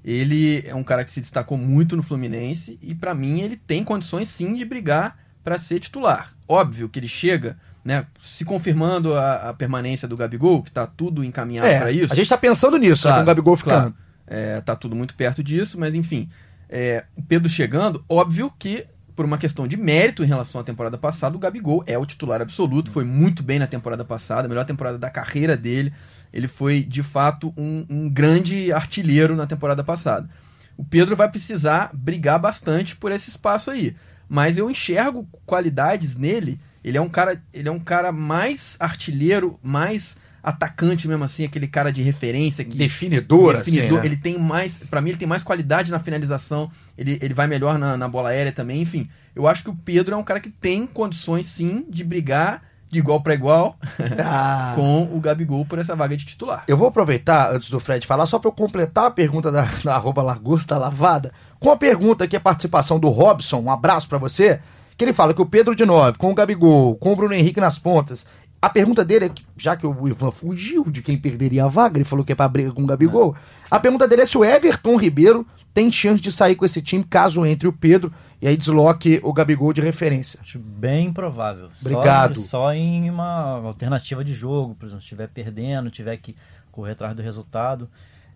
Speaker 3: Ele é um cara que se destacou muito no Fluminense e, para mim, ele tem condições sim de brigar para ser titular. Óbvio que ele chega né, se confirmando a, a, permanência do Gabigol, que está tudo encaminhado
Speaker 1: é,
Speaker 3: para isso.
Speaker 1: A gente está pensando nisso, claro, com o Gabigol ficando. Claro,
Speaker 3: é, tá tudo muito perto disso, mas enfim. É, o Pedro chegando, óbvio que por uma questão de mérito em relação à temporada passada, o Gabigol é o titular absoluto, foi muito bem na temporada passada, a melhor temporada da carreira dele. Ele foi, de fato, um, um grande artilheiro na temporada passada. O Pedro vai precisar brigar bastante por esse espaço aí. Mas eu enxergo qualidades nele ele é um cara, ele é um cara mais artilheiro, mais atacante mesmo assim, aquele cara de referência que
Speaker 1: definidor,
Speaker 3: definidor
Speaker 1: assim, né?
Speaker 3: ele tem mais, para mim ele tem mais qualidade na finalização, ele, ele vai melhor na, na bola aérea também, enfim. Eu acho que o Pedro é um cara que tem condições sim de brigar de igual para igual ah. com o Gabigol por essa vaga de titular.
Speaker 1: Eu vou aproveitar, antes do Fred falar, só para eu completar a pergunta da, da arroba Lagosta Lavada, com a pergunta que a participação do Robson, um abraço para você, que ele fala que o Pedro de 9, com o Gabigol, com o Bruno Henrique nas pontas. A pergunta dele é, já que o Ivan fugiu de quem perderia a vaga, ele falou que é pra briga com o Gabigol. A pergunta dele é se o Everton Ribeiro tem chance de sair com esse time caso entre o Pedro e aí desloque o Gabigol de referência.
Speaker 2: Acho bem provável.
Speaker 1: Obrigado.
Speaker 2: Só, só em uma alternativa de jogo, por exemplo, se estiver perdendo, tiver que correr atrás do resultado.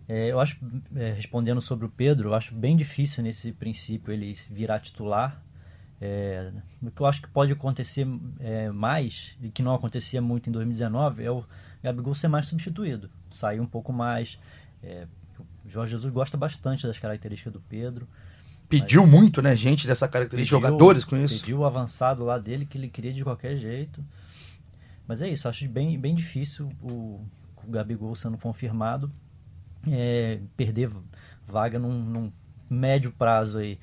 Speaker 2: É, eu acho, é, respondendo sobre o Pedro, eu acho bem difícil nesse princípio ele virar titular é, o que eu acho que pode acontecer é, mais, e que não acontecia muito em 2019, é o Gabigol ser mais substituído, sair um pouco mais. É, o Jorge Jesus gosta bastante das características do Pedro.
Speaker 1: Pediu muito, né, gente, dessa característica, pediu, jogadores com isso.
Speaker 2: Pediu o avançado lá dele, que ele queria de qualquer jeito. Mas é isso, acho bem, bem difícil o, o Gabigol sendo confirmado é, perder vaga num, num médio prazo aí.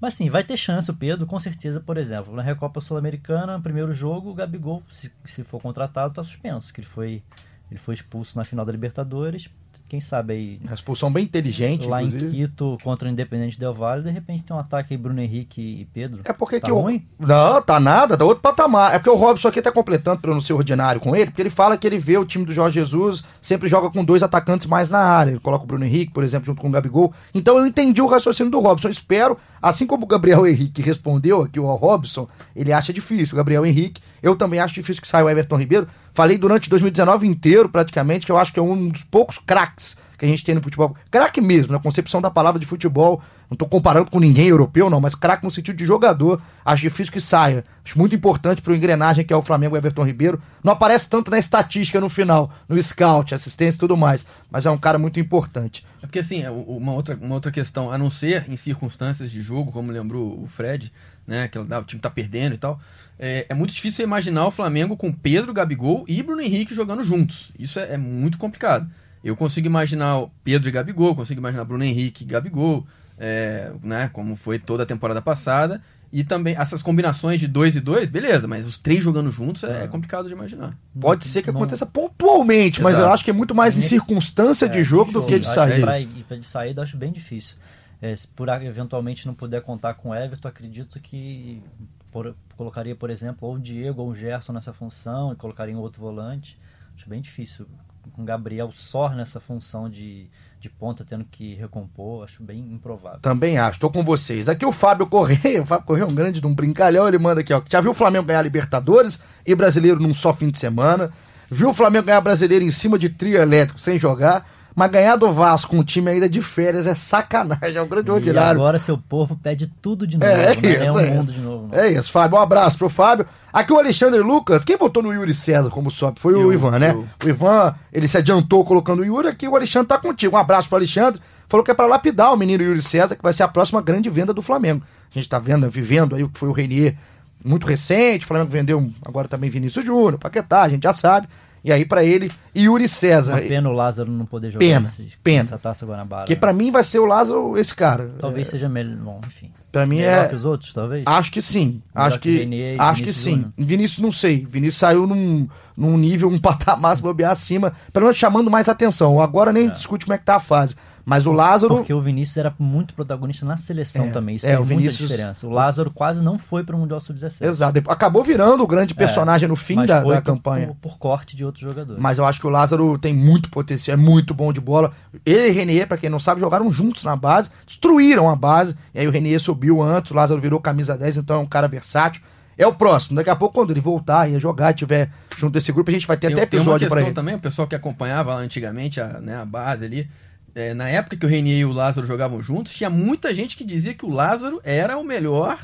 Speaker 2: Mas sim, vai ter chance o Pedro, com certeza, por exemplo, na Recopa Sul-Americana, primeiro jogo, o Gabigol, se, se for contratado, está suspenso, que ele foi, ele foi expulso na final da Libertadores, quem sabe aí.
Speaker 1: Uma expulsão bem inteligente,
Speaker 2: Lá
Speaker 1: inclusive.
Speaker 2: em Quito contra o Independente Del Valle, de repente tem um ataque aí Bruno Henrique e Pedro.
Speaker 1: É porque
Speaker 2: tá
Speaker 1: que
Speaker 2: ruim?
Speaker 1: o. Não, tá nada, tá outro patamar. É porque o Robson aqui tá completando para não ser ordinário com ele, porque ele fala que ele vê o time do Jorge Jesus sempre joga com dois atacantes mais na área. Ele coloca o Bruno Henrique, por exemplo, junto com o Gabigol. Então eu entendi o raciocínio do Robson. Eu espero, assim como o Gabriel Henrique respondeu aqui ao Robson, ele acha difícil. O Gabriel Henrique, eu também acho difícil que saia o Everton Ribeiro. Falei durante 2019 inteiro, praticamente, que eu acho que é um dos poucos craques que a gente tem no futebol. Craque mesmo, na concepção da palavra de futebol. Não estou comparando com ninguém europeu, não, mas craque no sentido de jogador. Acho difícil que saia. Acho muito importante para o engrenagem que é o Flamengo Everton Ribeiro. Não aparece tanto na estatística no final, no scout, assistência e tudo mais. Mas é um cara muito importante.
Speaker 3: É porque, assim, é uma outra, uma outra questão, a não ser em circunstâncias de jogo, como lembrou o Fred, né? Que o time tá perdendo e tal. É, é, muito difícil imaginar o Flamengo com Pedro, Gabigol e Bruno Henrique jogando juntos. Isso é, é muito complicado. Eu consigo imaginar Pedro e Gabigol, consigo imaginar Bruno Henrique e Gabigol, é, né, como foi toda a temporada passada. E também essas combinações de dois e dois, beleza, mas os três jogando juntos é, é complicado de imaginar.
Speaker 1: Pode ser que aconteça pontualmente, mas eu acho que é muito mais em circunstância de é, jogo do que de saída.
Speaker 2: Para de saída, acho bem difícil. É, se por eventualmente não puder contar com o Everton, acredito que por, colocaria, por exemplo, ou o Diego ou o Gerson nessa função e colocaria um outro volante. Acho bem difícil com Gabriel só nessa função de, de ponta, tendo que recompor, acho bem improvável.
Speaker 1: Também acho, estou com vocês. Aqui o Fábio Correia, o Fábio Correia é um grande de um brincalhão, ele manda aqui, ó. Já viu o Flamengo ganhar Libertadores e brasileiro num só fim de semana? Viu o Flamengo ganhar brasileiro em cima de trio elétrico sem jogar? Mas ganhar do Vasco com um time ainda de férias é sacanagem, é um grande ordinário.
Speaker 2: E agora seu povo pede tudo de novo, é, né? isso, é um é mundo de novo.
Speaker 1: Né? É isso, Fábio, um abraço pro Fábio. Aqui o Alexandre Lucas, quem votou no Yuri César como sobe foi eu, o Ivan, né? Eu. O Ivan, ele se adiantou colocando o Yuri, aqui o Alexandre tá contigo. Um abraço pro Alexandre. Falou que é para lapidar o menino Yuri César, que vai ser a próxima grande venda do Flamengo. A gente tá vendo, vivendo aí o que foi o Renier muito recente, o Flamengo vendeu agora também Vinícius Júnior, Paquetá, a gente já sabe. E aí, para ele, Yuri César.
Speaker 2: Uma pena o Lázaro não poder jogar
Speaker 1: pena, esse, pena.
Speaker 2: essa taça Guanabara.
Speaker 1: Que para mim vai ser o Lázaro esse cara.
Speaker 2: Talvez é... seja melhor. Bom, enfim.
Speaker 1: Pra mim melhor
Speaker 2: é. que os outros, talvez?
Speaker 1: Acho que sim. Melhor acho que. que acho que sim. Júnior. Vinícius não sei. Vinícius saiu num, num nível, um patamar se bobear acima, pelo menos chamando mais atenção. Agora nem é. discute como é que tá a fase. Mas o Lázaro.
Speaker 2: Porque o Vinícius era muito protagonista na seleção é, também. Isso é, o Vinícius... muita diferença. O Lázaro quase não foi para o Mundial Sub-17.
Speaker 1: Exato. Acabou virando o grande é, personagem é, no fim da, da campanha.
Speaker 2: Por, por, corte de outros jogadores.
Speaker 1: Mas eu acho que o Lázaro tem muito potencial, é muito bom de bola. Ele e Renier, para quem não sabe, jogaram juntos na base, destruíram a base. E aí o Renier subiu antes, o Lázaro virou camisa 10, então é um cara versátil. é o próximo. Daqui a pouco, quando ele voltar e jogar, tiver junto desse grupo, a gente vai ter tem, até episódio para ele.
Speaker 3: também, o pessoal que acompanhava lá antigamente a, né, a base ali, é, na época que o Renier e o Lázaro jogavam juntos, tinha muita gente que dizia que o Lázaro era o melhor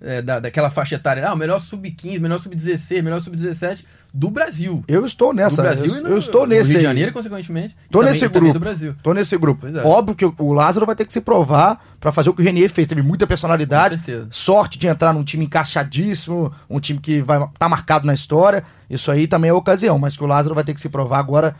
Speaker 3: é, da, daquela faixa etária. Ah, o melhor sub-15, melhor sub-16, melhor sub-17 do Brasil.
Speaker 1: Eu estou nessa. Do
Speaker 3: Brasil
Speaker 1: eu,
Speaker 3: no,
Speaker 1: eu estou nesse.
Speaker 3: Rio de Janeiro, consequentemente.
Speaker 1: Estou nesse grupo. Do Brasil. Tô nesse grupo. É. Óbvio que o Lázaro vai ter que se provar para fazer o que o Renier fez. Teve muita personalidade, sorte de entrar num time encaixadíssimo, um time que vai tá marcado na história. Isso aí também é ocasião, mas que o Lázaro vai ter que se provar agora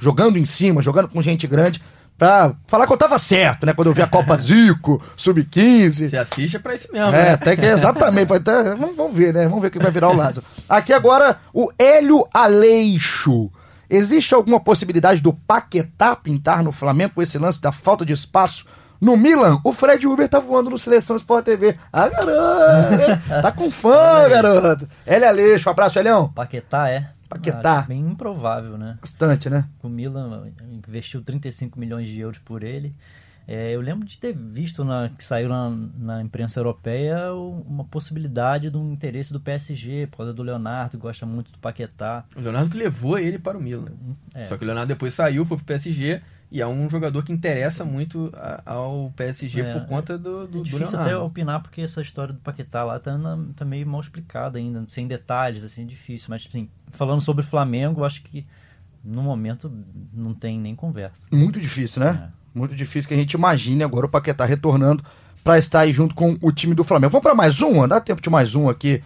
Speaker 1: jogando em cima, jogando com gente grande pra falar que eu tava certo, né? Quando eu vi a Copa Zico, Sub-15.
Speaker 3: Você assiste é pra isso mesmo,
Speaker 1: É, né? até que é exatamente. Até, vamos, vamos, ver, né? Vamos ver o que vai virar o Lázaro. Aqui agora, o Hélio Aleixo. Existe alguma possibilidade do Paquetá pintar no Flamengo com esse lance da falta de espaço no Milan, o Fred Uber tá voando no Seleção Sport TV. Ah, garoto! tá com fã, garoto! Hélio Aleixo, um abraço, Elião.
Speaker 2: Paquetá, é?
Speaker 1: Paquetá.
Speaker 2: Bem improvável, né?
Speaker 1: Bastante, né?
Speaker 2: O Milan investiu 35 milhões de euros por ele. É, eu lembro de ter visto na, que saiu na, na, imprensa europeia uma possibilidade de um interesse do PSG, por causa do Leonardo, que gosta muito do Paquetá.
Speaker 3: O Leonardo que levou ele para o Milan. É. Só que o Leonardo depois saiu, foi para o PSG e é um jogador que interessa muito ao PSG é, por conta do, do, é
Speaker 2: difícil
Speaker 3: do Leonardo.
Speaker 2: até opinar porque essa história do Paquetá lá tá, na, tá meio mal explicada ainda, sem detalhes, assim, é difícil. Mas, assim, falando sobre o Flamengo, eu acho que no momento não tem nem conversa.
Speaker 1: Muito difícil, né? É. Muito difícil que a gente imagine agora o Paquetá retornando para estar aí junto com o time do Flamengo. Vamos para mais um? Dá tempo de mais um aqui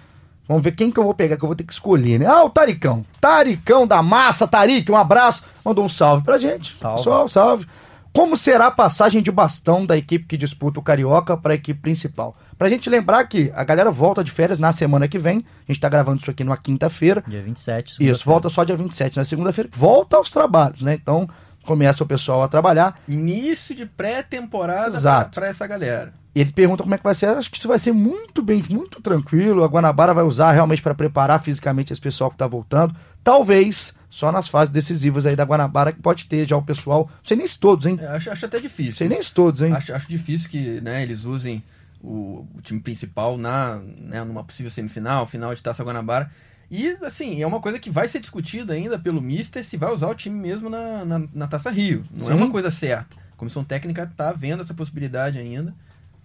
Speaker 1: Vamos ver quem que eu vou pegar, que eu vou ter que escolher, né? Ah, o Taricão. Taricão da massa, Taric, um abraço. Mandou um salve pra gente. Salve. Pessoal, salve. Como será a passagem de bastão da equipe que disputa o Carioca para a equipe principal? Pra gente lembrar que a galera volta de férias na semana que vem. A gente tá gravando isso aqui numa quinta-feira.
Speaker 2: Dia 27.
Speaker 1: Isso, volta só dia 27. Na segunda-feira, volta aos trabalhos, né? Então, começa o pessoal a trabalhar.
Speaker 3: Início de pré-temporada para essa galera.
Speaker 1: E ele pergunta como é que vai ser. Acho que isso vai ser muito bem, muito tranquilo. A Guanabara vai usar realmente para preparar fisicamente esse pessoal que está voltando. Talvez só nas fases decisivas aí da Guanabara que pode ter já o pessoal. Não sei nem se todos, hein?
Speaker 3: É, acho, acho até difícil. Não
Speaker 1: sei nem se todos, hein?
Speaker 3: Acho, acho difícil que né, eles usem o, o time principal na, né, numa possível semifinal, final de Taça Guanabara. E, assim, é uma coisa que vai ser discutida ainda pelo Mister se vai usar o time mesmo na, na, na Taça Rio. Não Sim. é uma coisa certa. A comissão técnica está vendo essa possibilidade ainda.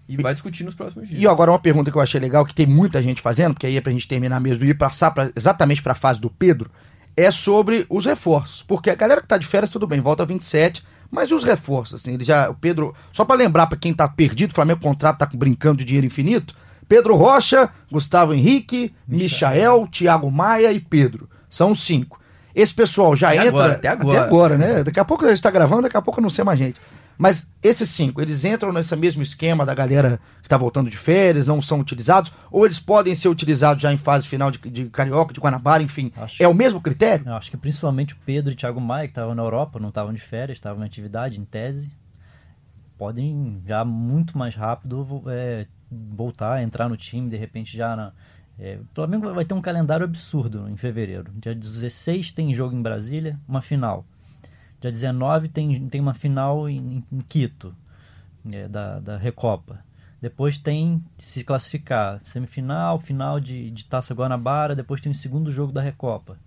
Speaker 3: E vai discutir nos próximos dias.
Speaker 1: E agora uma pergunta que eu achei legal, que tem muita gente fazendo, porque aí é pra gente terminar mesmo e passar pra, exatamente para a fase do Pedro, é sobre os reforços. Porque a galera que tá de férias, tudo bem, volta 27, mas e os reforços? Assim, ele já, o Pedro, só para lembrar para quem tá perdido, o Flamengo contrato tá brincando de dinheiro infinito, Pedro Rocha, Gustavo Henrique, Michael, Thiago Maia e Pedro. São cinco. Esse pessoal já até entra.
Speaker 3: Agora, até agora.
Speaker 1: Até agora, né? Daqui a pouco a gente tá gravando, daqui a pouco não sei mais gente. Mas esses cinco, eles entram nesse mesmo esquema da galera que está voltando de férias, não são utilizados? Ou eles podem ser utilizados já em fase final de, de Carioca, de Guanabara, enfim? Acho, é o mesmo critério?
Speaker 2: acho que principalmente o Pedro e o Thiago Maia, que estavam na Europa, não estavam de férias, estavam em atividade, em tese, podem já muito mais rápido é, voltar, entrar no time, de repente já na. É, o Flamengo vai ter um calendário absurdo em fevereiro. Dia 16 tem jogo em Brasília, uma final. Dia 19 tem, tem uma final em, em Quito, é, da, da Recopa. Depois tem se classificar, semifinal, final de, de Taça Guanabara, depois tem o segundo jogo da Recopa.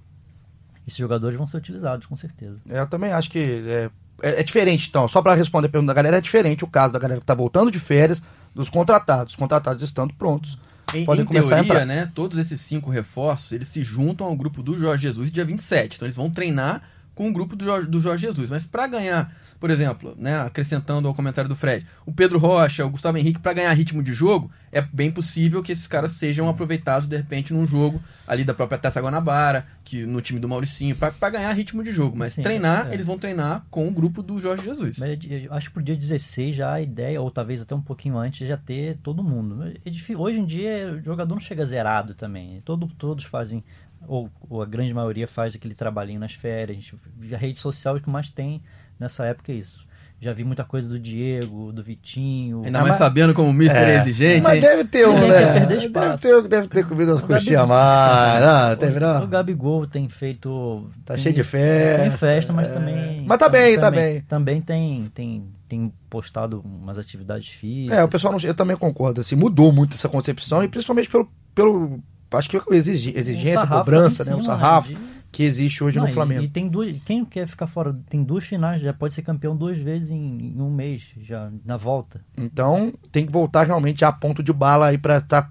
Speaker 2: Esses jogadores vão ser utilizados, com certeza.
Speaker 1: É, eu também acho que é, é, é diferente, então, só para responder a pergunta da galera, é diferente o caso da galera que está voltando de férias dos contratados. Os contratados estando prontos.
Speaker 3: Em, podem em começar teoria, a entrar. né, todos esses cinco reforços, eles se juntam ao grupo do Jorge Jesus dia 27. Então eles vão treinar com o grupo do Jorge, do Jorge Jesus. Mas para ganhar, por exemplo, né, acrescentando ao comentário do Fred, o Pedro Rocha, o Gustavo Henrique, para ganhar ritmo de jogo, é bem possível que esses caras sejam aproveitados de repente num jogo ali da própria Taça Guanabara, que no time do Mauricinho, para ganhar ritmo de jogo. Mas Sim, treinar, é. eles vão treinar com o grupo do Jorge Jesus.
Speaker 2: Mas eu acho que pro dia 16 já a ideia, ou talvez até um pouquinho antes, já ter todo mundo. É difícil, hoje em dia o jogador não chega zerado também. Todo, todos fazem ou, ou, a grande maioria faz aquele trabalhinho nas férias. A, gente, a rede social é que mais tem nessa época é isso. Já vi muita coisa do Diego, do Vitinho.
Speaker 3: Ainda mais sabendo como o Mister é, é exigente.
Speaker 1: Mas deve ter um, né? Deve ter, deve ter comido umas coxinhas mais. Não,
Speaker 2: teve, não. O Gabigol tem feito.
Speaker 1: Tá tem, cheio de festa.
Speaker 2: Tem festa, mas é. também.
Speaker 1: Mas tá bem, tá
Speaker 2: também, tá
Speaker 1: bem.
Speaker 2: Também tem, tem, tem postado umas atividades físicas.
Speaker 1: É, o pessoal, não, eu também concordo. Assim, mudou muito essa concepção e principalmente pelo, pelo acho que exigência, cobrança, né? O sarrafo. De que existe hoje não, no Flamengo.
Speaker 2: E, e, tem duas, quem quer ficar fora, tem duas finais, já pode ser campeão duas vezes em, em um mês, já na volta.
Speaker 1: Então tem que voltar realmente a ponto de bala aí para estar tá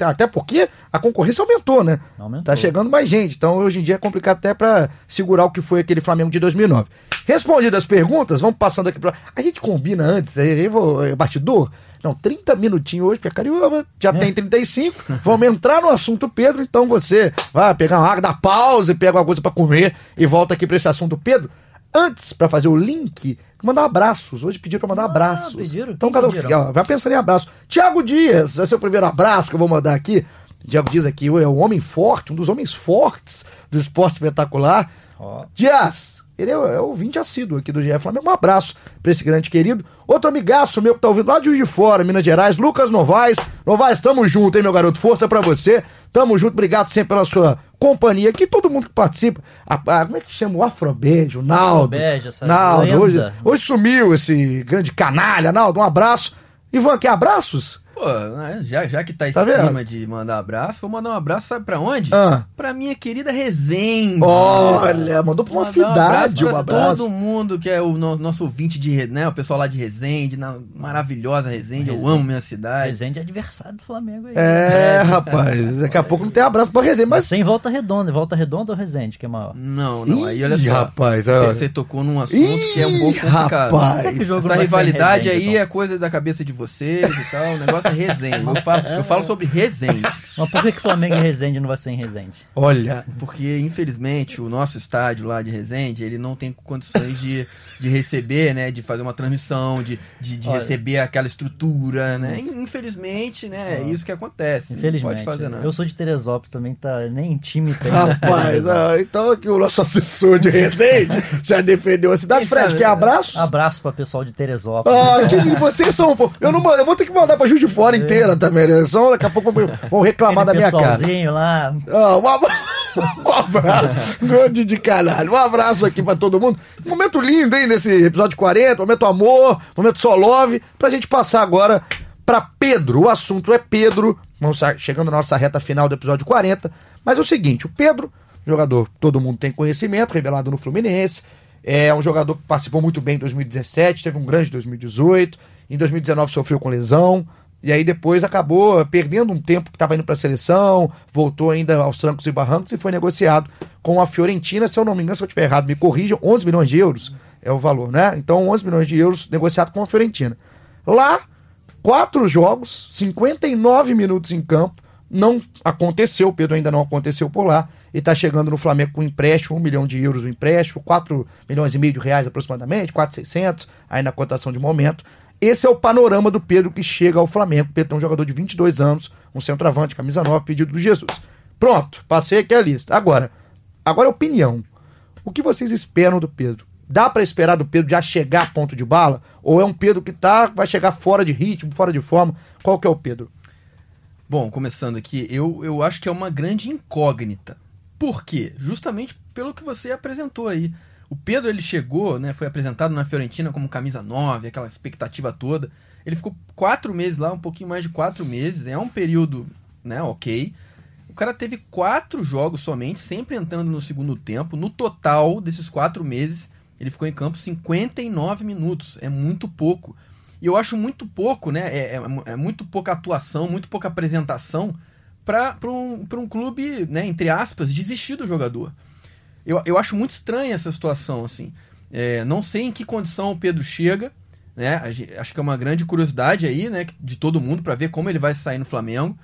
Speaker 1: até porque a concorrência aumentou, né? Aumentou. Tá chegando mais gente. Então hoje em dia é complicado até para segurar o que foi aquele Flamengo de 2009. Respondidas as perguntas, vamos passando aqui para A gente combina antes, aí vou é, bastidor. Não, 30 minutinhos hoje, porque a Carioba já é. tem 35. Vamos entrar no assunto Pedro, então você vai pegar uma água, dá pausa e pega alguma coisa para comer e volta aqui para esse assunto Pedro. Antes, para fazer o link, mandar abraços. Hoje pediram para mandar ah, abraços. Pediram? Então, cada um vai pensando em abraço. Tiago Dias, esse é o primeiro abraço que eu vou mandar aqui. Tiago Dias aqui é um homem forte, um dos homens fortes do esporte espetacular. Oh. Dias, ele é, é ouvinte assíduo aqui do GE Flamengo. Um abraço para esse grande querido. Outro amigaço meu que tá ouvindo lá de Juiz de Fora, Minas Gerais, Lucas Novaes. Novaes, tamo junto, hein, meu garoto? Força para você. Tamo junto, obrigado sempre pela sua companhia. Aqui todo mundo que participa. A, a, como é que chama? O Afrobeijo, Naldo. Afrobeijo, essa Naldo. Hoje, hoje sumiu esse grande canalha, Naldo. Um abraço. Ivan, quer abraços?
Speaker 3: Pô, né, já, já que tá esse tá clima de mandar abraço, vou mandar um abraço, sabe pra onde? Ah. Pra minha querida Resende.
Speaker 1: Olha, mandou pra uma cidade um abraço.
Speaker 3: Pra todo mundo que é o no, nosso ouvinte de, né, o pessoal lá de Resende, na maravilhosa Resende, Resende. eu amo minha cidade.
Speaker 2: Resende é adversário do Flamengo aí.
Speaker 1: É, rapaz, daqui a pouco não tem abraço pra Resende, mas...
Speaker 2: Sem Volta Redonda, Volta Redonda ou Resende, que é maior?
Speaker 3: Não, não, aí olha só. rapaz, você tocou num assunto Ih, que é um pouco complicado. Rapaz, essa rivalidade aí então? é coisa da cabeça de vocês e tal, o negócio Resende. Eu falo, eu falo sobre Resende.
Speaker 2: Mas por que, que Flamengo e Resende não vai ser em Resende?
Speaker 3: Olha, porque infelizmente o nosso estádio lá de Resende, ele não tem condições de, de receber, né? De fazer uma transmissão, de, de, de receber aquela estrutura, né? Infelizmente, né? É isso que acontece.
Speaker 2: Infelizmente. Não pode fazer nada. Eu sou de Teresópolis também, tá nem time tem.
Speaker 1: Rapaz, ah, então aqui o nosso assessor de Resende já defendeu a cidade. Fred, quer abraço?
Speaker 2: Abraço para pessoal de Teresópolis.
Speaker 1: Ah, vocês são. Eu, não, eu vou ter que mandar pra Juiz de Fora é. inteira também, né? Só daqui a pouco vão reclamar da minha casa.
Speaker 2: lá.
Speaker 1: Ah, um, abraço, um abraço, grande de caralho. Um abraço aqui pra todo mundo. Momento lindo, hein, nesse episódio 40. Momento amor, momento só love. Pra gente passar agora pra Pedro. O assunto é Pedro. Vamos chegando na nossa reta final do episódio 40. Mas é o seguinte, o Pedro, jogador todo mundo tem conhecimento, revelado no Fluminense. É um jogador que participou muito bem em 2017, teve um grande 2018. Em 2019 sofreu com lesão. E aí depois acabou perdendo um tempo que estava indo para a seleção, voltou ainda aos trancos e barrancos e foi negociado com a Fiorentina, se eu não me engano, se eu estiver errado, me corrijam, 11 milhões de euros é o valor, né? Então 11 milhões de euros negociado com a Fiorentina. Lá, quatro jogos, 59 minutos em campo, não aconteceu, Pedro ainda não aconteceu por lá, e está chegando no Flamengo com um empréstimo, 1 milhão de euros o empréstimo, 4 milhões e meio de reais aproximadamente, 4,600, aí na cotação de momento. Esse é o panorama do Pedro que chega ao Flamengo. Pedro é um jogador de 22 anos, um centroavante, camisa 9, pedido do Jesus. Pronto, passei aqui a lista. Agora, agora opinião. O que vocês esperam do Pedro? Dá para esperar do Pedro já chegar a ponto de bala? Ou é um Pedro que tá, vai chegar fora de ritmo, fora de forma? Qual que é o Pedro?
Speaker 3: Bom, começando aqui, eu, eu acho que é uma grande incógnita. Por quê? Justamente pelo que você apresentou aí. O Pedro ele chegou, né, foi apresentado na Fiorentina como camisa 9, aquela expectativa toda. Ele ficou quatro meses lá, um pouquinho mais de quatro meses. É um período, né, ok. O cara teve quatro jogos somente, sempre entrando no segundo tempo. No total desses quatro meses, ele ficou em campo 59 minutos. É muito pouco. E eu acho muito pouco, né? É, é, é muito pouca atuação, muito pouca apresentação para um, um clube, né, entre aspas, desistir do jogador. Eu, eu acho muito estranha essa situação, assim. É, não sei em que condição o Pedro chega, né? Acho que é uma grande curiosidade aí, né, de todo mundo para ver como ele vai sair no Flamengo.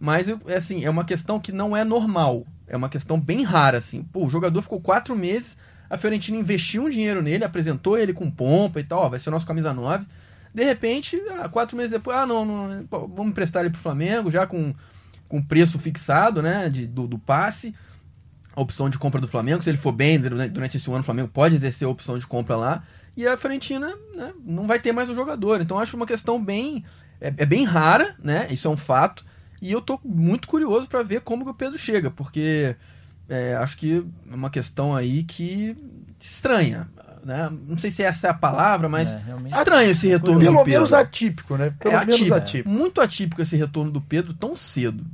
Speaker 3: Mas é assim, é uma questão que não é normal. É uma questão bem rara, assim. Pô, o jogador ficou quatro meses, a Fiorentina investiu um dinheiro nele, apresentou ele com pompa e tal, ó, vai ser o nosso camisa 9. De repente, ah, quatro meses depois, ah, não, não vamos emprestar ele pro Flamengo, já com, com preço fixado, né, de, do, do passe a opção de compra do Flamengo. Se ele for bem durante esse ano, o Flamengo pode exercer a opção de compra lá. E a Fiorentina né, não vai ter mais o jogador. Então acho uma questão bem. É, é, bem rara, né? Isso é um fato. E eu tô muito curioso para ver como que o Pedro chega, porque é, acho que é uma questão aí que estranha. Né? Não sei se essa é a palavra, mas é, estranho esse retorno
Speaker 1: Pelo
Speaker 3: do Pedro.
Speaker 1: menos atípico, né? Pelo
Speaker 3: é menos atípico, atípico. Muito atípico esse retorno do Pedro tão cedo.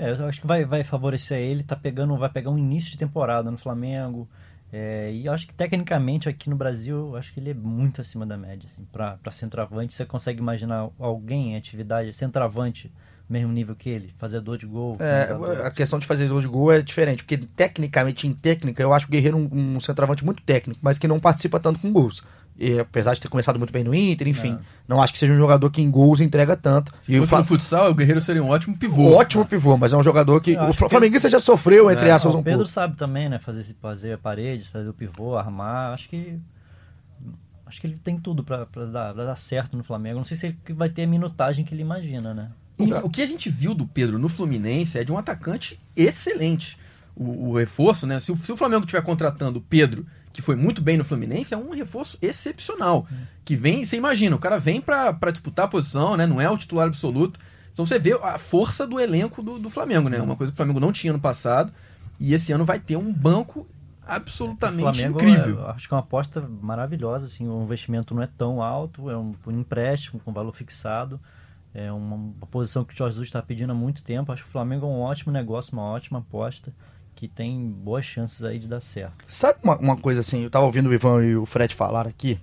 Speaker 2: É, eu acho que vai, vai favorecer ele, tá pegando, vai pegar um início de temporada no Flamengo. É, e eu acho que tecnicamente aqui no Brasil, eu acho que ele é muito acima da média. Assim, para centroavante, você consegue imaginar alguém em atividade centroavante mesmo nível que ele, fazedor de gol.
Speaker 1: É, a questão de fazedor de gol é diferente, porque tecnicamente, em técnica, eu acho o Guerreiro um, um centroavante muito técnico, mas que não participa tanto com gols. E, apesar de ter começado muito bem no Inter, enfim, é. não acho que seja um jogador que em gols entrega tanto.
Speaker 3: Se e fosse no futsal, o Guerreiro seria um ótimo pivô.
Speaker 1: Um ótimo pivô, mas é um jogador que o Flamenguista que... já sofreu, entre é. aspas, um
Speaker 2: O Pedro pouco. sabe também, né, fazer, fazer a parede, fazer o pivô, armar, acho que acho que ele tem tudo para dar, dar certo no Flamengo. Não sei se ele vai ter a minutagem que ele imagina, né?
Speaker 3: O, o que a gente viu do Pedro no Fluminense é de um atacante excelente. O, o reforço, né? Se o, se o Flamengo estiver contratando o Pedro que foi muito bem no Fluminense, é um reforço excepcional. Que vem, você imagina, o cara vem para disputar a posição, né? Não é o titular absoluto. Então você vê a força do elenco do, do Flamengo, né? Uma coisa que o Flamengo não tinha no passado. E esse ano vai ter um banco absolutamente Flamengo, incrível.
Speaker 2: É, acho que é uma aposta maravilhosa, assim, o investimento não é tão alto, é um, um empréstimo com valor fixado, é uma, uma posição que o Jorge Jesus está pedindo há muito tempo. Acho que o Flamengo é um ótimo negócio, uma ótima aposta que tem boas chances aí de dar certo.
Speaker 1: Sabe uma, uma coisa assim, eu estava ouvindo o Ivan e o Fred falar aqui,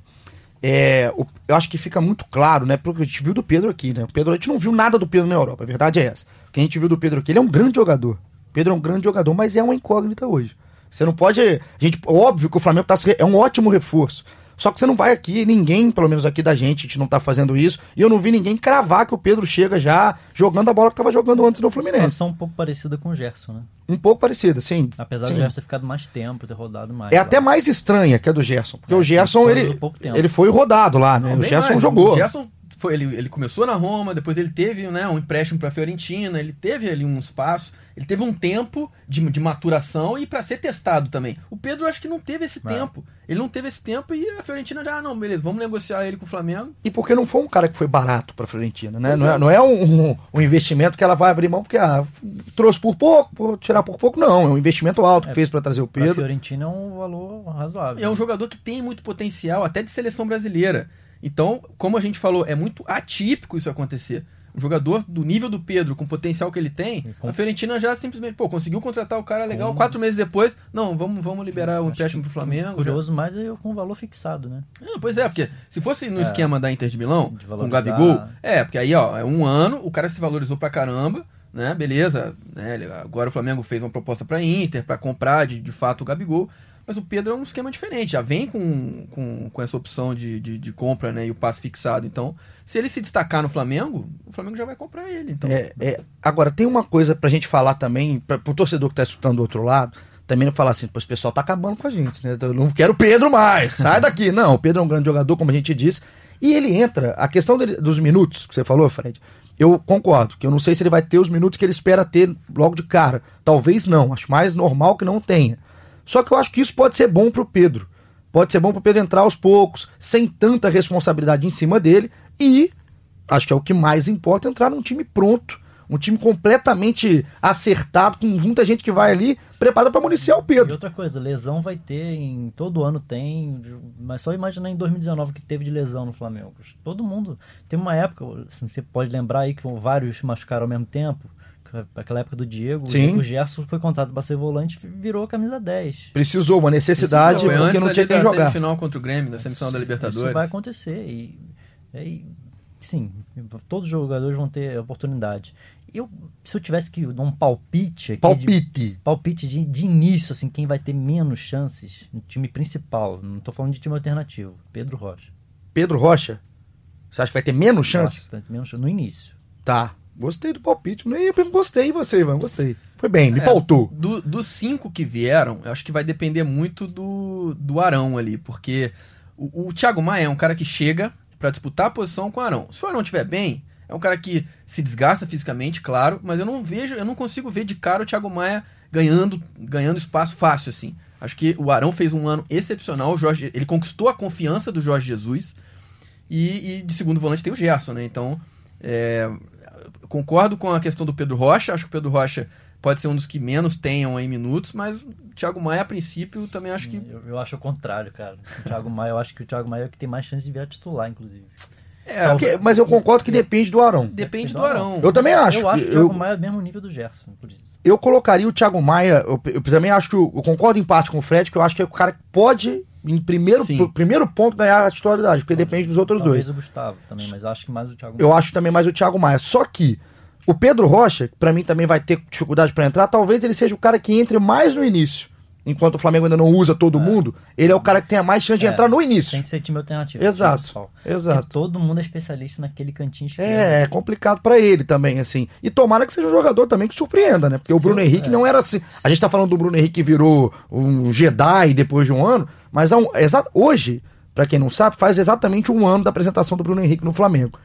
Speaker 1: é, o, eu acho que fica muito claro, né? Porque a gente viu do Pedro aqui, né? O Pedro, a gente não viu nada do Pedro na Europa, a verdade é essa. O que a gente viu do Pedro aqui, ele é um grande jogador. Pedro é um grande jogador, mas é uma incógnita hoje. Você não pode. A gente, óbvio que o Flamengo tá, é um ótimo reforço. Só que você não vai aqui, ninguém, pelo menos aqui da gente, a gente não tá fazendo isso. E eu não vi ninguém cravar que o Pedro chega já jogando a bola que tava jogando antes no Fluminense.
Speaker 2: Situação um pouco parecida com o Gerson, né?
Speaker 1: Um pouco parecida, sim.
Speaker 2: Apesar
Speaker 1: sim.
Speaker 2: do Gerson ter ficado mais tempo, ter rodado mais.
Speaker 1: É até mais estranha que a do Gerson. Porque é, o Gerson, ele, ele foi rodado lá, né? Não, o Gerson mais. jogou.
Speaker 3: O Gerson foi, ele, ele começou na Roma, depois ele teve né, um empréstimo para a Fiorentina, ele teve ali um espaço. Ele teve um tempo de, de maturação e para ser testado também. O Pedro acho que não teve esse é. tempo. Ele não teve esse tempo e a Fiorentina já, ah, não, beleza, vamos negociar ele com o Flamengo.
Speaker 1: E porque não foi um cara que foi barato para a Fiorentina, né? Não é, não é um, um, um, investimento que ela vai abrir mão porque ah, trouxe por pouco, por tirar por pouco, não. É um investimento alto que é, fez para trazer o Pedro. A
Speaker 2: Fiorentina é um valor razoável.
Speaker 3: É um jogador que tem muito potencial, até de seleção brasileira. Então, como a gente falou, é muito atípico isso acontecer um jogador do nível do Pedro, com o potencial que ele tem, com... a Fiorentina já simplesmente, pô, conseguiu contratar o cara legal, com... quatro meses depois, não, vamos, vamos liberar o empréstimo pro Flamengo.
Speaker 2: Curioso, já. mas eu com valor fixado, né?
Speaker 3: Ah, pois é, porque se fosse no é, esquema da Inter de Milão, de com o Gabigol, é, porque aí, ó, é um ano, o cara se valorizou pra caramba, né, beleza, né, agora o Flamengo fez uma proposta pra Inter, para comprar de, de fato o Gabigol, mas o Pedro é um esquema diferente, já vem com, com, com essa opção de, de, de, compra né, e o passe fixado. Então, se ele se destacar no Flamengo, o Flamengo já vai comprar ele. Então.
Speaker 1: É, é, agora, tem uma coisa pra gente falar também, pra, pro torcedor que tá escutando do outro lado, também não falar assim, pô, esse pessoal tá acabando com a gente, né? Eu não quero o Pedro mais, sai daqui. Não, o Pedro é um grande jogador, como a gente disse. E ele entra, a questão dele, dos minutos que você falou, Fred, eu concordo, que eu não sei se ele vai ter os minutos que ele espera ter logo de cara. Talvez não, acho mais normal que não tenha. Só que eu acho que isso pode ser bom para o Pedro. Pode ser bom para o Pedro entrar aos poucos, sem tanta responsabilidade em cima dele. E, acho que é o que mais importa, entrar num time pronto. Um time completamente acertado, com muita gente que vai ali preparada para municiar o Pedro.
Speaker 2: E outra coisa, lesão vai ter, em todo ano tem, mas só imaginar em 2019 que teve de lesão no Flamengo. Todo mundo. Tem uma época, assim, você pode lembrar aí que vários machucaram ao mesmo tempo aquela época do Diego,
Speaker 1: Sim.
Speaker 2: o Gerson foi contratado para ser volante virou camisa 10.
Speaker 1: Precisou, uma necessidade, Precisou, porque não tinha quem jogar.
Speaker 3: semifinal contra o Grêmio, na semifinal da Libertadores. Isso
Speaker 2: vai acontecer. E, e, sim, todos os jogadores vão ter oportunidade. Eu, se eu tivesse que dar um palpite aqui.
Speaker 1: Palpite.
Speaker 2: De, palpite de, de início, assim, quem vai ter menos chances no time principal. Não estou falando de time alternativo. Pedro Rocha.
Speaker 1: Pedro Rocha? Você acha que vai ter menos chances?
Speaker 2: Menos no início.
Speaker 1: Tá. Gostei do palpite. Nem gostei você, Ivan. Gostei. Foi bem, me é, pautou.
Speaker 3: Do, dos cinco que vieram, eu acho que vai depender muito do, do Arão ali, porque o, o Thiago Maia é um cara que chega para disputar a posição com o Arão. Se o Arão estiver bem, é um cara que se desgasta fisicamente, claro, mas eu não vejo, eu não consigo ver de cara o Thiago Maia ganhando, ganhando espaço fácil assim. Acho que o Arão fez um ano excepcional, o Jorge, ele conquistou a confiança do Jorge Jesus e, e de segundo volante tem o Gerson, né? Então, é, concordo com a questão do Pedro Rocha, acho que o Pedro Rocha pode ser um dos que menos tenham em minutos, mas o Thiago Maia, a princípio, também acho que.
Speaker 2: Eu, eu acho o contrário, cara. O Thiago Maia, eu acho que o Thiago Maia é o que tem mais chance de vir a titular, inclusive.
Speaker 1: É, porque, mas eu concordo que depende do Arão.
Speaker 3: Depende do Arão.
Speaker 1: Eu também acho.
Speaker 2: Eu acho que o Thiago Maia é o mesmo nível do Gerson, por isso.
Speaker 1: Eu colocaria o Thiago Maia, eu, eu também acho que eu, eu, concordo em parte com o Fred, que eu acho que é o cara que pode, em primeiro, primeiro ponto, ganhar a titularidade, porque depende dos outros
Speaker 2: Talvez
Speaker 1: dois.
Speaker 2: o Gustavo também, mas acho que mais o Thiago
Speaker 1: Maia. Eu acho também mais o Thiago Maia. Só que o Pedro Rocha, que pra mim também vai ter dificuldade para entrar, talvez ele seja o cara que entre mais no início enquanto o Flamengo ainda não usa todo é. mundo, ele é o cara que tem a mais chance de é, entrar no início.
Speaker 2: Tem que ser time alternativo.
Speaker 1: Exato. Exato. Porque
Speaker 2: todo mundo é especialista naquele cantinho esquerdo.
Speaker 1: É, é complicado para ele também, assim. E tomara que seja um jogador também que surpreenda, né? Porque Sim, o Bruno Henrique é. não era assim. A gente tá falando do Bruno Henrique que virou um Jedi depois de um ano, mas um, hoje, para quem não sabe, faz exatamente um ano da apresentação do Bruno Henrique no Flamengo.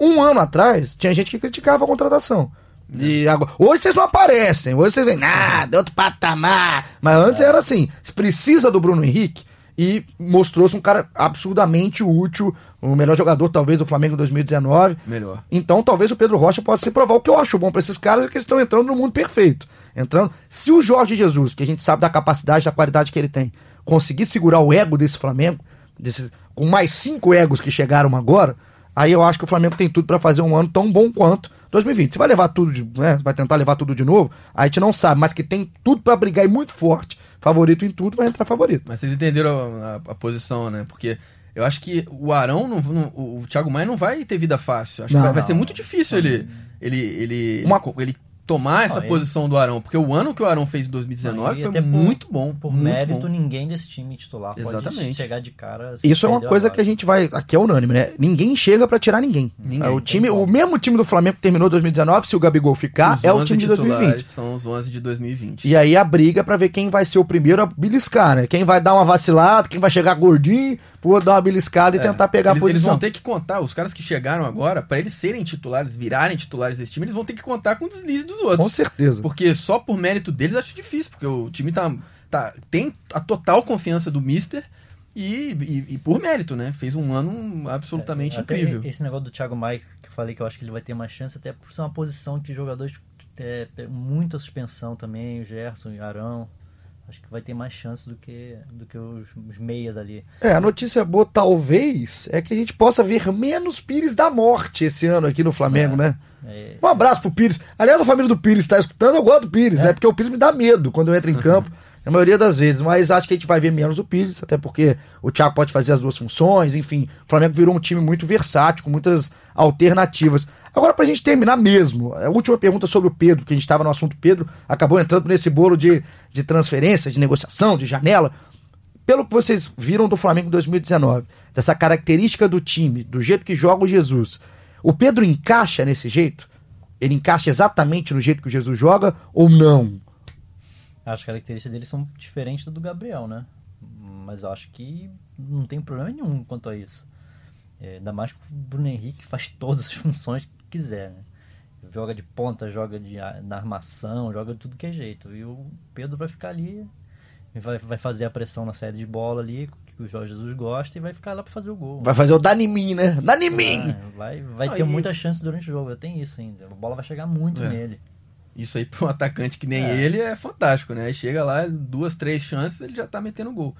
Speaker 1: Um ano atrás, tinha gente que criticava a contratação. E agora, hoje vocês não aparecem, hoje vocês vêm nada, outro patamar. Mas antes é. era assim: se precisa do Bruno Henrique e mostrou-se um cara absurdamente útil, o melhor jogador talvez do Flamengo em 2019.
Speaker 3: Melhor.
Speaker 1: Então talvez o Pedro Rocha possa se provar. O que eu acho bom para esses caras é que eles estão entrando no mundo perfeito. Entrando. Se o Jorge Jesus, que a gente sabe da capacidade, da qualidade que ele tem, conseguir segurar o ego desse Flamengo, desse, com mais cinco egos que chegaram agora, aí eu acho que o Flamengo tem tudo para fazer um ano tão bom quanto 2020. Você vai levar tudo, de, né? Vai tentar levar tudo de novo, a gente não sabe, mas que tem tudo para brigar e muito forte. Favorito em tudo, vai entrar favorito.
Speaker 3: Mas vocês entenderam a, a, a posição, né? Porque eu acho que o Arão, não, não, o Thiago Maia não vai ter vida fácil. Acho não, que vai, vai ser muito difícil ele, ele, ele, Uma... ele tomar essa posição do Arão, porque o ano que o Arão fez em 2019 foi muito por, bom.
Speaker 2: Por
Speaker 3: muito
Speaker 2: mérito,
Speaker 3: bom.
Speaker 2: ninguém desse time titular Exatamente. pode chegar de cara.
Speaker 1: Isso é uma coisa que a gente vai. Aqui é unânime, né? Ninguém chega para tirar ninguém. ninguém. É, o, time, o mesmo time do Flamengo que terminou 2019, se o Gabigol ficar, os é o time de 2020.
Speaker 3: São os 11 de 2020.
Speaker 1: E aí a briga para ver quem vai ser o primeiro a beliscar, né? Quem vai dar uma vacilada, quem vai chegar gordinho, por dar uma beliscada e é. tentar pegar
Speaker 3: eles,
Speaker 1: a posição.
Speaker 3: Eles vão ter que contar, os caras que chegaram agora, para eles serem titulares, virarem titulares desse time, eles vão ter que contar com o deslize dos outros.
Speaker 1: Com certeza.
Speaker 3: Porque só por mérito deles acho difícil, porque o time tá, tá tem a total confiança do Mister. E, e, e por mérito, né? Fez um ano absolutamente é, incrível.
Speaker 2: Esse negócio do Thiago Maia, que eu falei que eu acho que ele vai ter mais chance, até por ser uma posição que jogadores é, muita suspensão também, o Gerson, o Arão. Acho que vai ter mais chance do que, do que os, os, meias ali.
Speaker 1: É, a notícia boa, talvez, é que a gente possa ver menos Pires da morte esse ano aqui no Flamengo, é, né? É, um abraço pro Pires. Aliás, a família do Pires está escutando, eu gosto do Pires, é. é porque o Pires me dá medo quando eu entro em campo. Na maioria das vezes, mas acho que a gente vai ver menos o Pires, até porque o Thiago pode fazer as duas funções, enfim, o Flamengo virou um time muito versátil, com muitas alternativas. Agora, pra gente terminar mesmo, a última pergunta sobre o Pedro, que a gente estava no assunto Pedro, acabou entrando nesse bolo de, de transferência, de negociação, de janela. Pelo que vocês viram do Flamengo em 2019, dessa característica do time, do jeito que joga o Jesus, o Pedro encaixa nesse jeito? Ele encaixa exatamente no jeito que o Jesus joga ou não?
Speaker 2: As características dele são diferentes do Gabriel, né? Mas eu acho que não tem problema nenhum quanto a isso. É, ainda mais que o Bruno Henrique faz todas as funções que quiser, né? Joga de ponta, joga de, na armação, joga de tudo que é jeito. E o Pedro vai ficar ali, vai, vai fazer a pressão na saída de bola ali, que o Jorge Jesus gosta, e vai ficar lá para fazer o gol.
Speaker 1: Vai fazer o Danimim, né? Danimim!
Speaker 2: É, vai vai ter muita chance durante o jogo, tem isso ainda. A bola vai chegar muito é. nele.
Speaker 3: Isso aí para um atacante que nem é. ele é fantástico, né? Chega lá, duas, três chances, ele já tá metendo gol.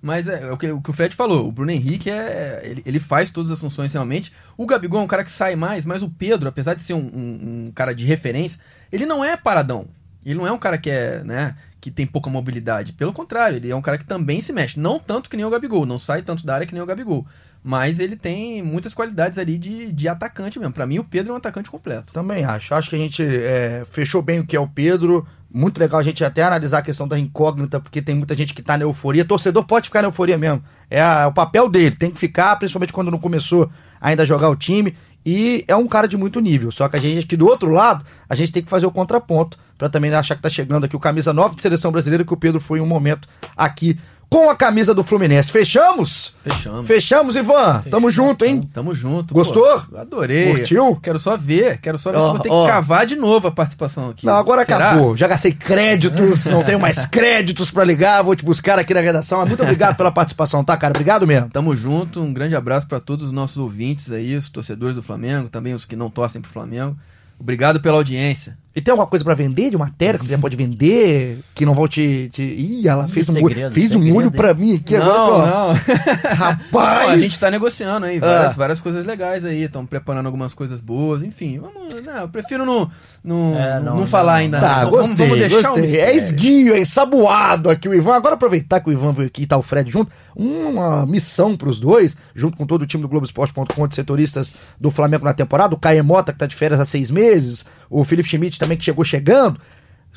Speaker 3: Mas é, é o, que, o que o Fred falou, o Bruno Henrique é. Ele, ele, faz todas as funções realmente. O Gabigol é um cara que sai mais, mas o Pedro, apesar de ser um, um, um, cara de referência, ele não é paradão. Ele não é um cara que é, né? Que tem pouca mobilidade. Pelo contrário, ele é um cara que também se mexe. Não tanto que nem o Gabigol, não sai tanto da área que nem o Gabigol mas ele tem muitas qualidades ali de, de atacante mesmo. Para mim, o Pedro é um atacante completo.
Speaker 1: Também acho. Acho que a gente é, fechou bem o que é o Pedro. Muito legal a gente até analisar a questão da incógnita, porque tem muita gente que tá na euforia. Torcedor pode ficar na euforia mesmo. É, a, é o papel dele, tem que ficar, principalmente quando não começou ainda a jogar o time. E é um cara de muito nível. Só que a gente aqui do outro lado, a gente tem que fazer o contraponto para também achar que tá chegando aqui o camisa 9 de seleção brasileira, que o Pedro foi em um momento aqui com a camisa do Fluminense. Fechamos?
Speaker 3: Fechamos.
Speaker 1: Fechamos, Ivan. Tamo junto, hein?
Speaker 3: Tamo junto.
Speaker 1: Gostou?
Speaker 3: Pô, adorei.
Speaker 1: Curtiu?
Speaker 3: Quero só ver. Quero só ver oh, se vou ter oh. que cavar de novo a participação aqui.
Speaker 1: Não, agora Será? acabou. Já gastei créditos, não tenho mais créditos para ligar. Vou te buscar aqui na redação. Muito obrigado pela participação, tá, cara? Obrigado mesmo.
Speaker 3: Tamo junto. Um grande abraço para todos os nossos ouvintes aí, os torcedores do Flamengo, também os que não torcem pro Flamengo. Obrigado pela audiência.
Speaker 1: E tem alguma coisa para vender de matéria que você já pode vender? Que não vão te. te... Ih, ela fez um, segredo, fez um olho para mim aqui
Speaker 3: não,
Speaker 1: agora.
Speaker 3: Não, Rapaz! a gente tá negociando aí várias, ah. várias coisas legais aí. Estão preparando algumas coisas boas, enfim. Vamos, não, eu prefiro não, não, é, não, não, falar ainda.
Speaker 1: Tá, gostei, vamos, vamos deixar gostei. Um é esguio, é ensaboado aqui o Ivan. Agora aproveitar que o Ivan veio aqui e tá o Fred junto. Uma missão pros dois, junto com todo o time do Globoesporte.com de setoristas do Flamengo na temporada. O Caio Mota, que tá de férias há seis meses o Felipe Schmidt também que chegou chegando.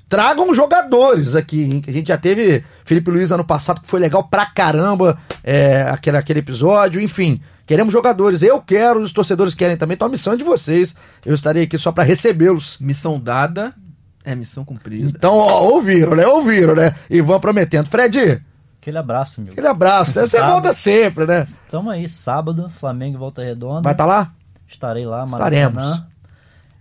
Speaker 1: Tragam jogadores aqui, hein? A gente já teve Felipe Luiz ano passado, que foi legal pra caramba é, aquele, aquele episódio, enfim. Queremos jogadores, eu quero, os torcedores querem também, então a missão é de vocês. Eu estarei aqui só para recebê-los.
Speaker 3: Missão dada é missão cumprida.
Speaker 1: Então, ó, ouviram, né? Ouviram, né? E vão prometendo. Fred,
Speaker 2: Aquele abraço, meu.
Speaker 1: Aquele abraço. Você volta sempre, né?
Speaker 2: Tamo aí, sábado, Flamengo Volta Redonda.
Speaker 1: Vai estar tá lá?
Speaker 2: Estarei lá,
Speaker 1: Maracanã. Estaremos.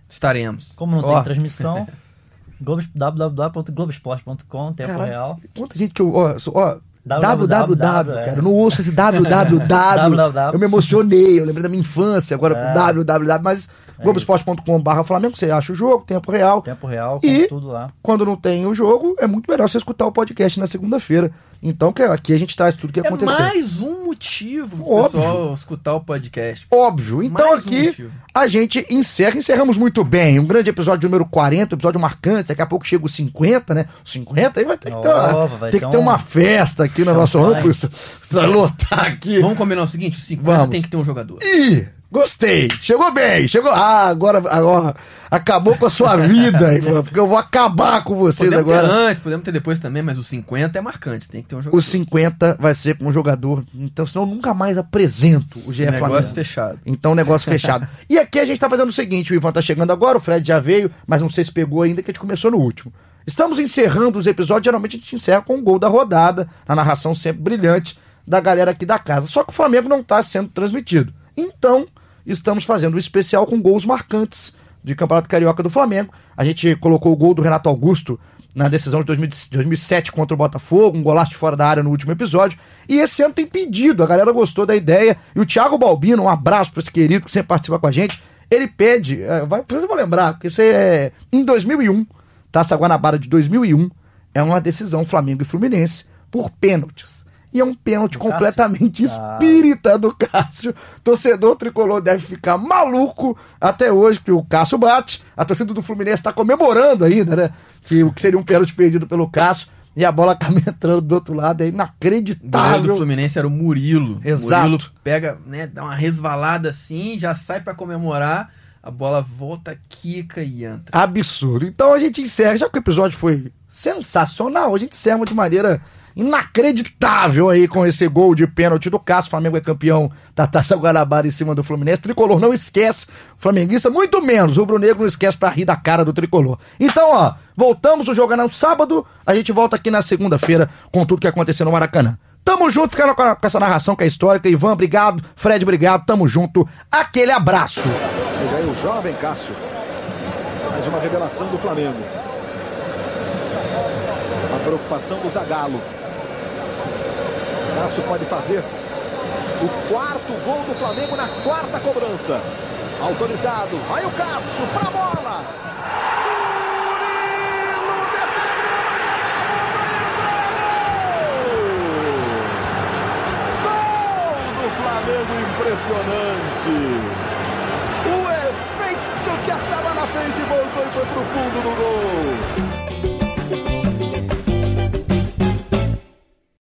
Speaker 3: Estaremos.
Speaker 2: Como não oh. tem transmissão, www.globesport.com, tempo Caraca, real.
Speaker 1: Muita gente que eu. Ó, ó, www, cara. Eu não ouço esse www. eu me emocionei, eu lembrei da minha infância agora é. www, mas é Globoesporte.com.br Flamengo, você acha o jogo, tempo real.
Speaker 2: Tempo real,
Speaker 1: e tudo lá. Quando não tem o jogo, é muito melhor você escutar o podcast na segunda-feira. Então, que aqui a gente traz tudo que é aconteceu.
Speaker 3: mais um motivo pro Óbvio. pessoal escutar o podcast.
Speaker 1: Óbvio. Então mais aqui um a gente encerra, encerramos muito bem. Um grande episódio número 40, um episódio marcante. Daqui a pouco chega o 50, né? 50 aí vai ter que ter, uma, ter, que ter um... uma festa aqui no nosso ramo pra lotar aqui.
Speaker 3: Vamos combinar o seguinte: o 50 Vamos. tem que ter um jogador.
Speaker 1: Ih! Gostei. Chegou bem. Chegou. Ah, agora, agora acabou com a sua vida, porque eu vou acabar com vocês
Speaker 3: podemos
Speaker 1: agora.
Speaker 3: Ter antes, podemos ter depois também, mas o 50 é marcante, tem que ter um jogador.
Speaker 1: O 50 vai ser com um jogador, então senão eu nunca mais apresento o GF
Speaker 3: Negócio Flamengo. fechado.
Speaker 1: Então, negócio fechado. E aqui a gente tá fazendo o seguinte, o Ivan tá chegando agora, o Fred já veio, mas não sei se pegou ainda, que a gente começou no último. Estamos encerrando os episódios, geralmente a gente encerra com o gol da rodada, a narração sempre brilhante da galera aqui da casa. Só que o Flamengo não está sendo transmitido. Então, estamos fazendo um especial com gols marcantes de Campeonato Carioca do Flamengo. A gente colocou o gol do Renato Augusto na decisão de 2007 contra o Botafogo, um golaço de fora da área no último episódio. E esse ano tem pedido, a galera gostou da ideia. E o Thiago Balbino, um abraço para esse querido que sempre participa com a gente. Ele pede, é, vai, vocês vão lembrar, porque você é em 2001, Taça Guanabara de 2001, é uma decisão Flamengo e Fluminense por pênaltis. E é um pênalti completamente ah. espírita do Cássio. Torcedor tricolor deve ficar maluco até hoje que o Cássio bate. A torcida do Fluminense está comemorando ainda, né? Que o que seria um pênalti perdido pelo Cássio. E a bola acaba entrando do outro lado, é inacreditável. O
Speaker 3: do Fluminense era o Murilo.
Speaker 1: Exato.
Speaker 3: Murilo pega, né, dá uma resvalada assim, já sai para comemorar, a bola volta, quica e entra.
Speaker 1: Absurdo. Então a gente encerra, já que o episódio foi sensacional, a gente encerra de maneira inacreditável aí com esse gol de pênalti do Cássio. O Flamengo é campeão da Taça Guanabara em cima do Fluminense. Tricolor não esquece, flamenguista muito menos. O Rubro Negro não esquece pra rir da cara do Tricolor. Então, ó, voltamos o jogo no sábado. A gente volta aqui na segunda-feira com tudo que aconteceu no Maracanã. Tamo junto, ficando com, essa narração que é histórica. Ivan, obrigado. Fred, obrigado. Tamo junto. Aquele abraço.
Speaker 4: Veja aí o jovem Cássio. Mais uma revelação do Flamengo. A preocupação do Zagallo. Cássio pode fazer o quarto gol do Flamengo na quarta cobrança. Autorizado. Vai o Cássio para a bola. Impressionante. O efeito que a Sabana fez e voltou e foi pro fundo do gol.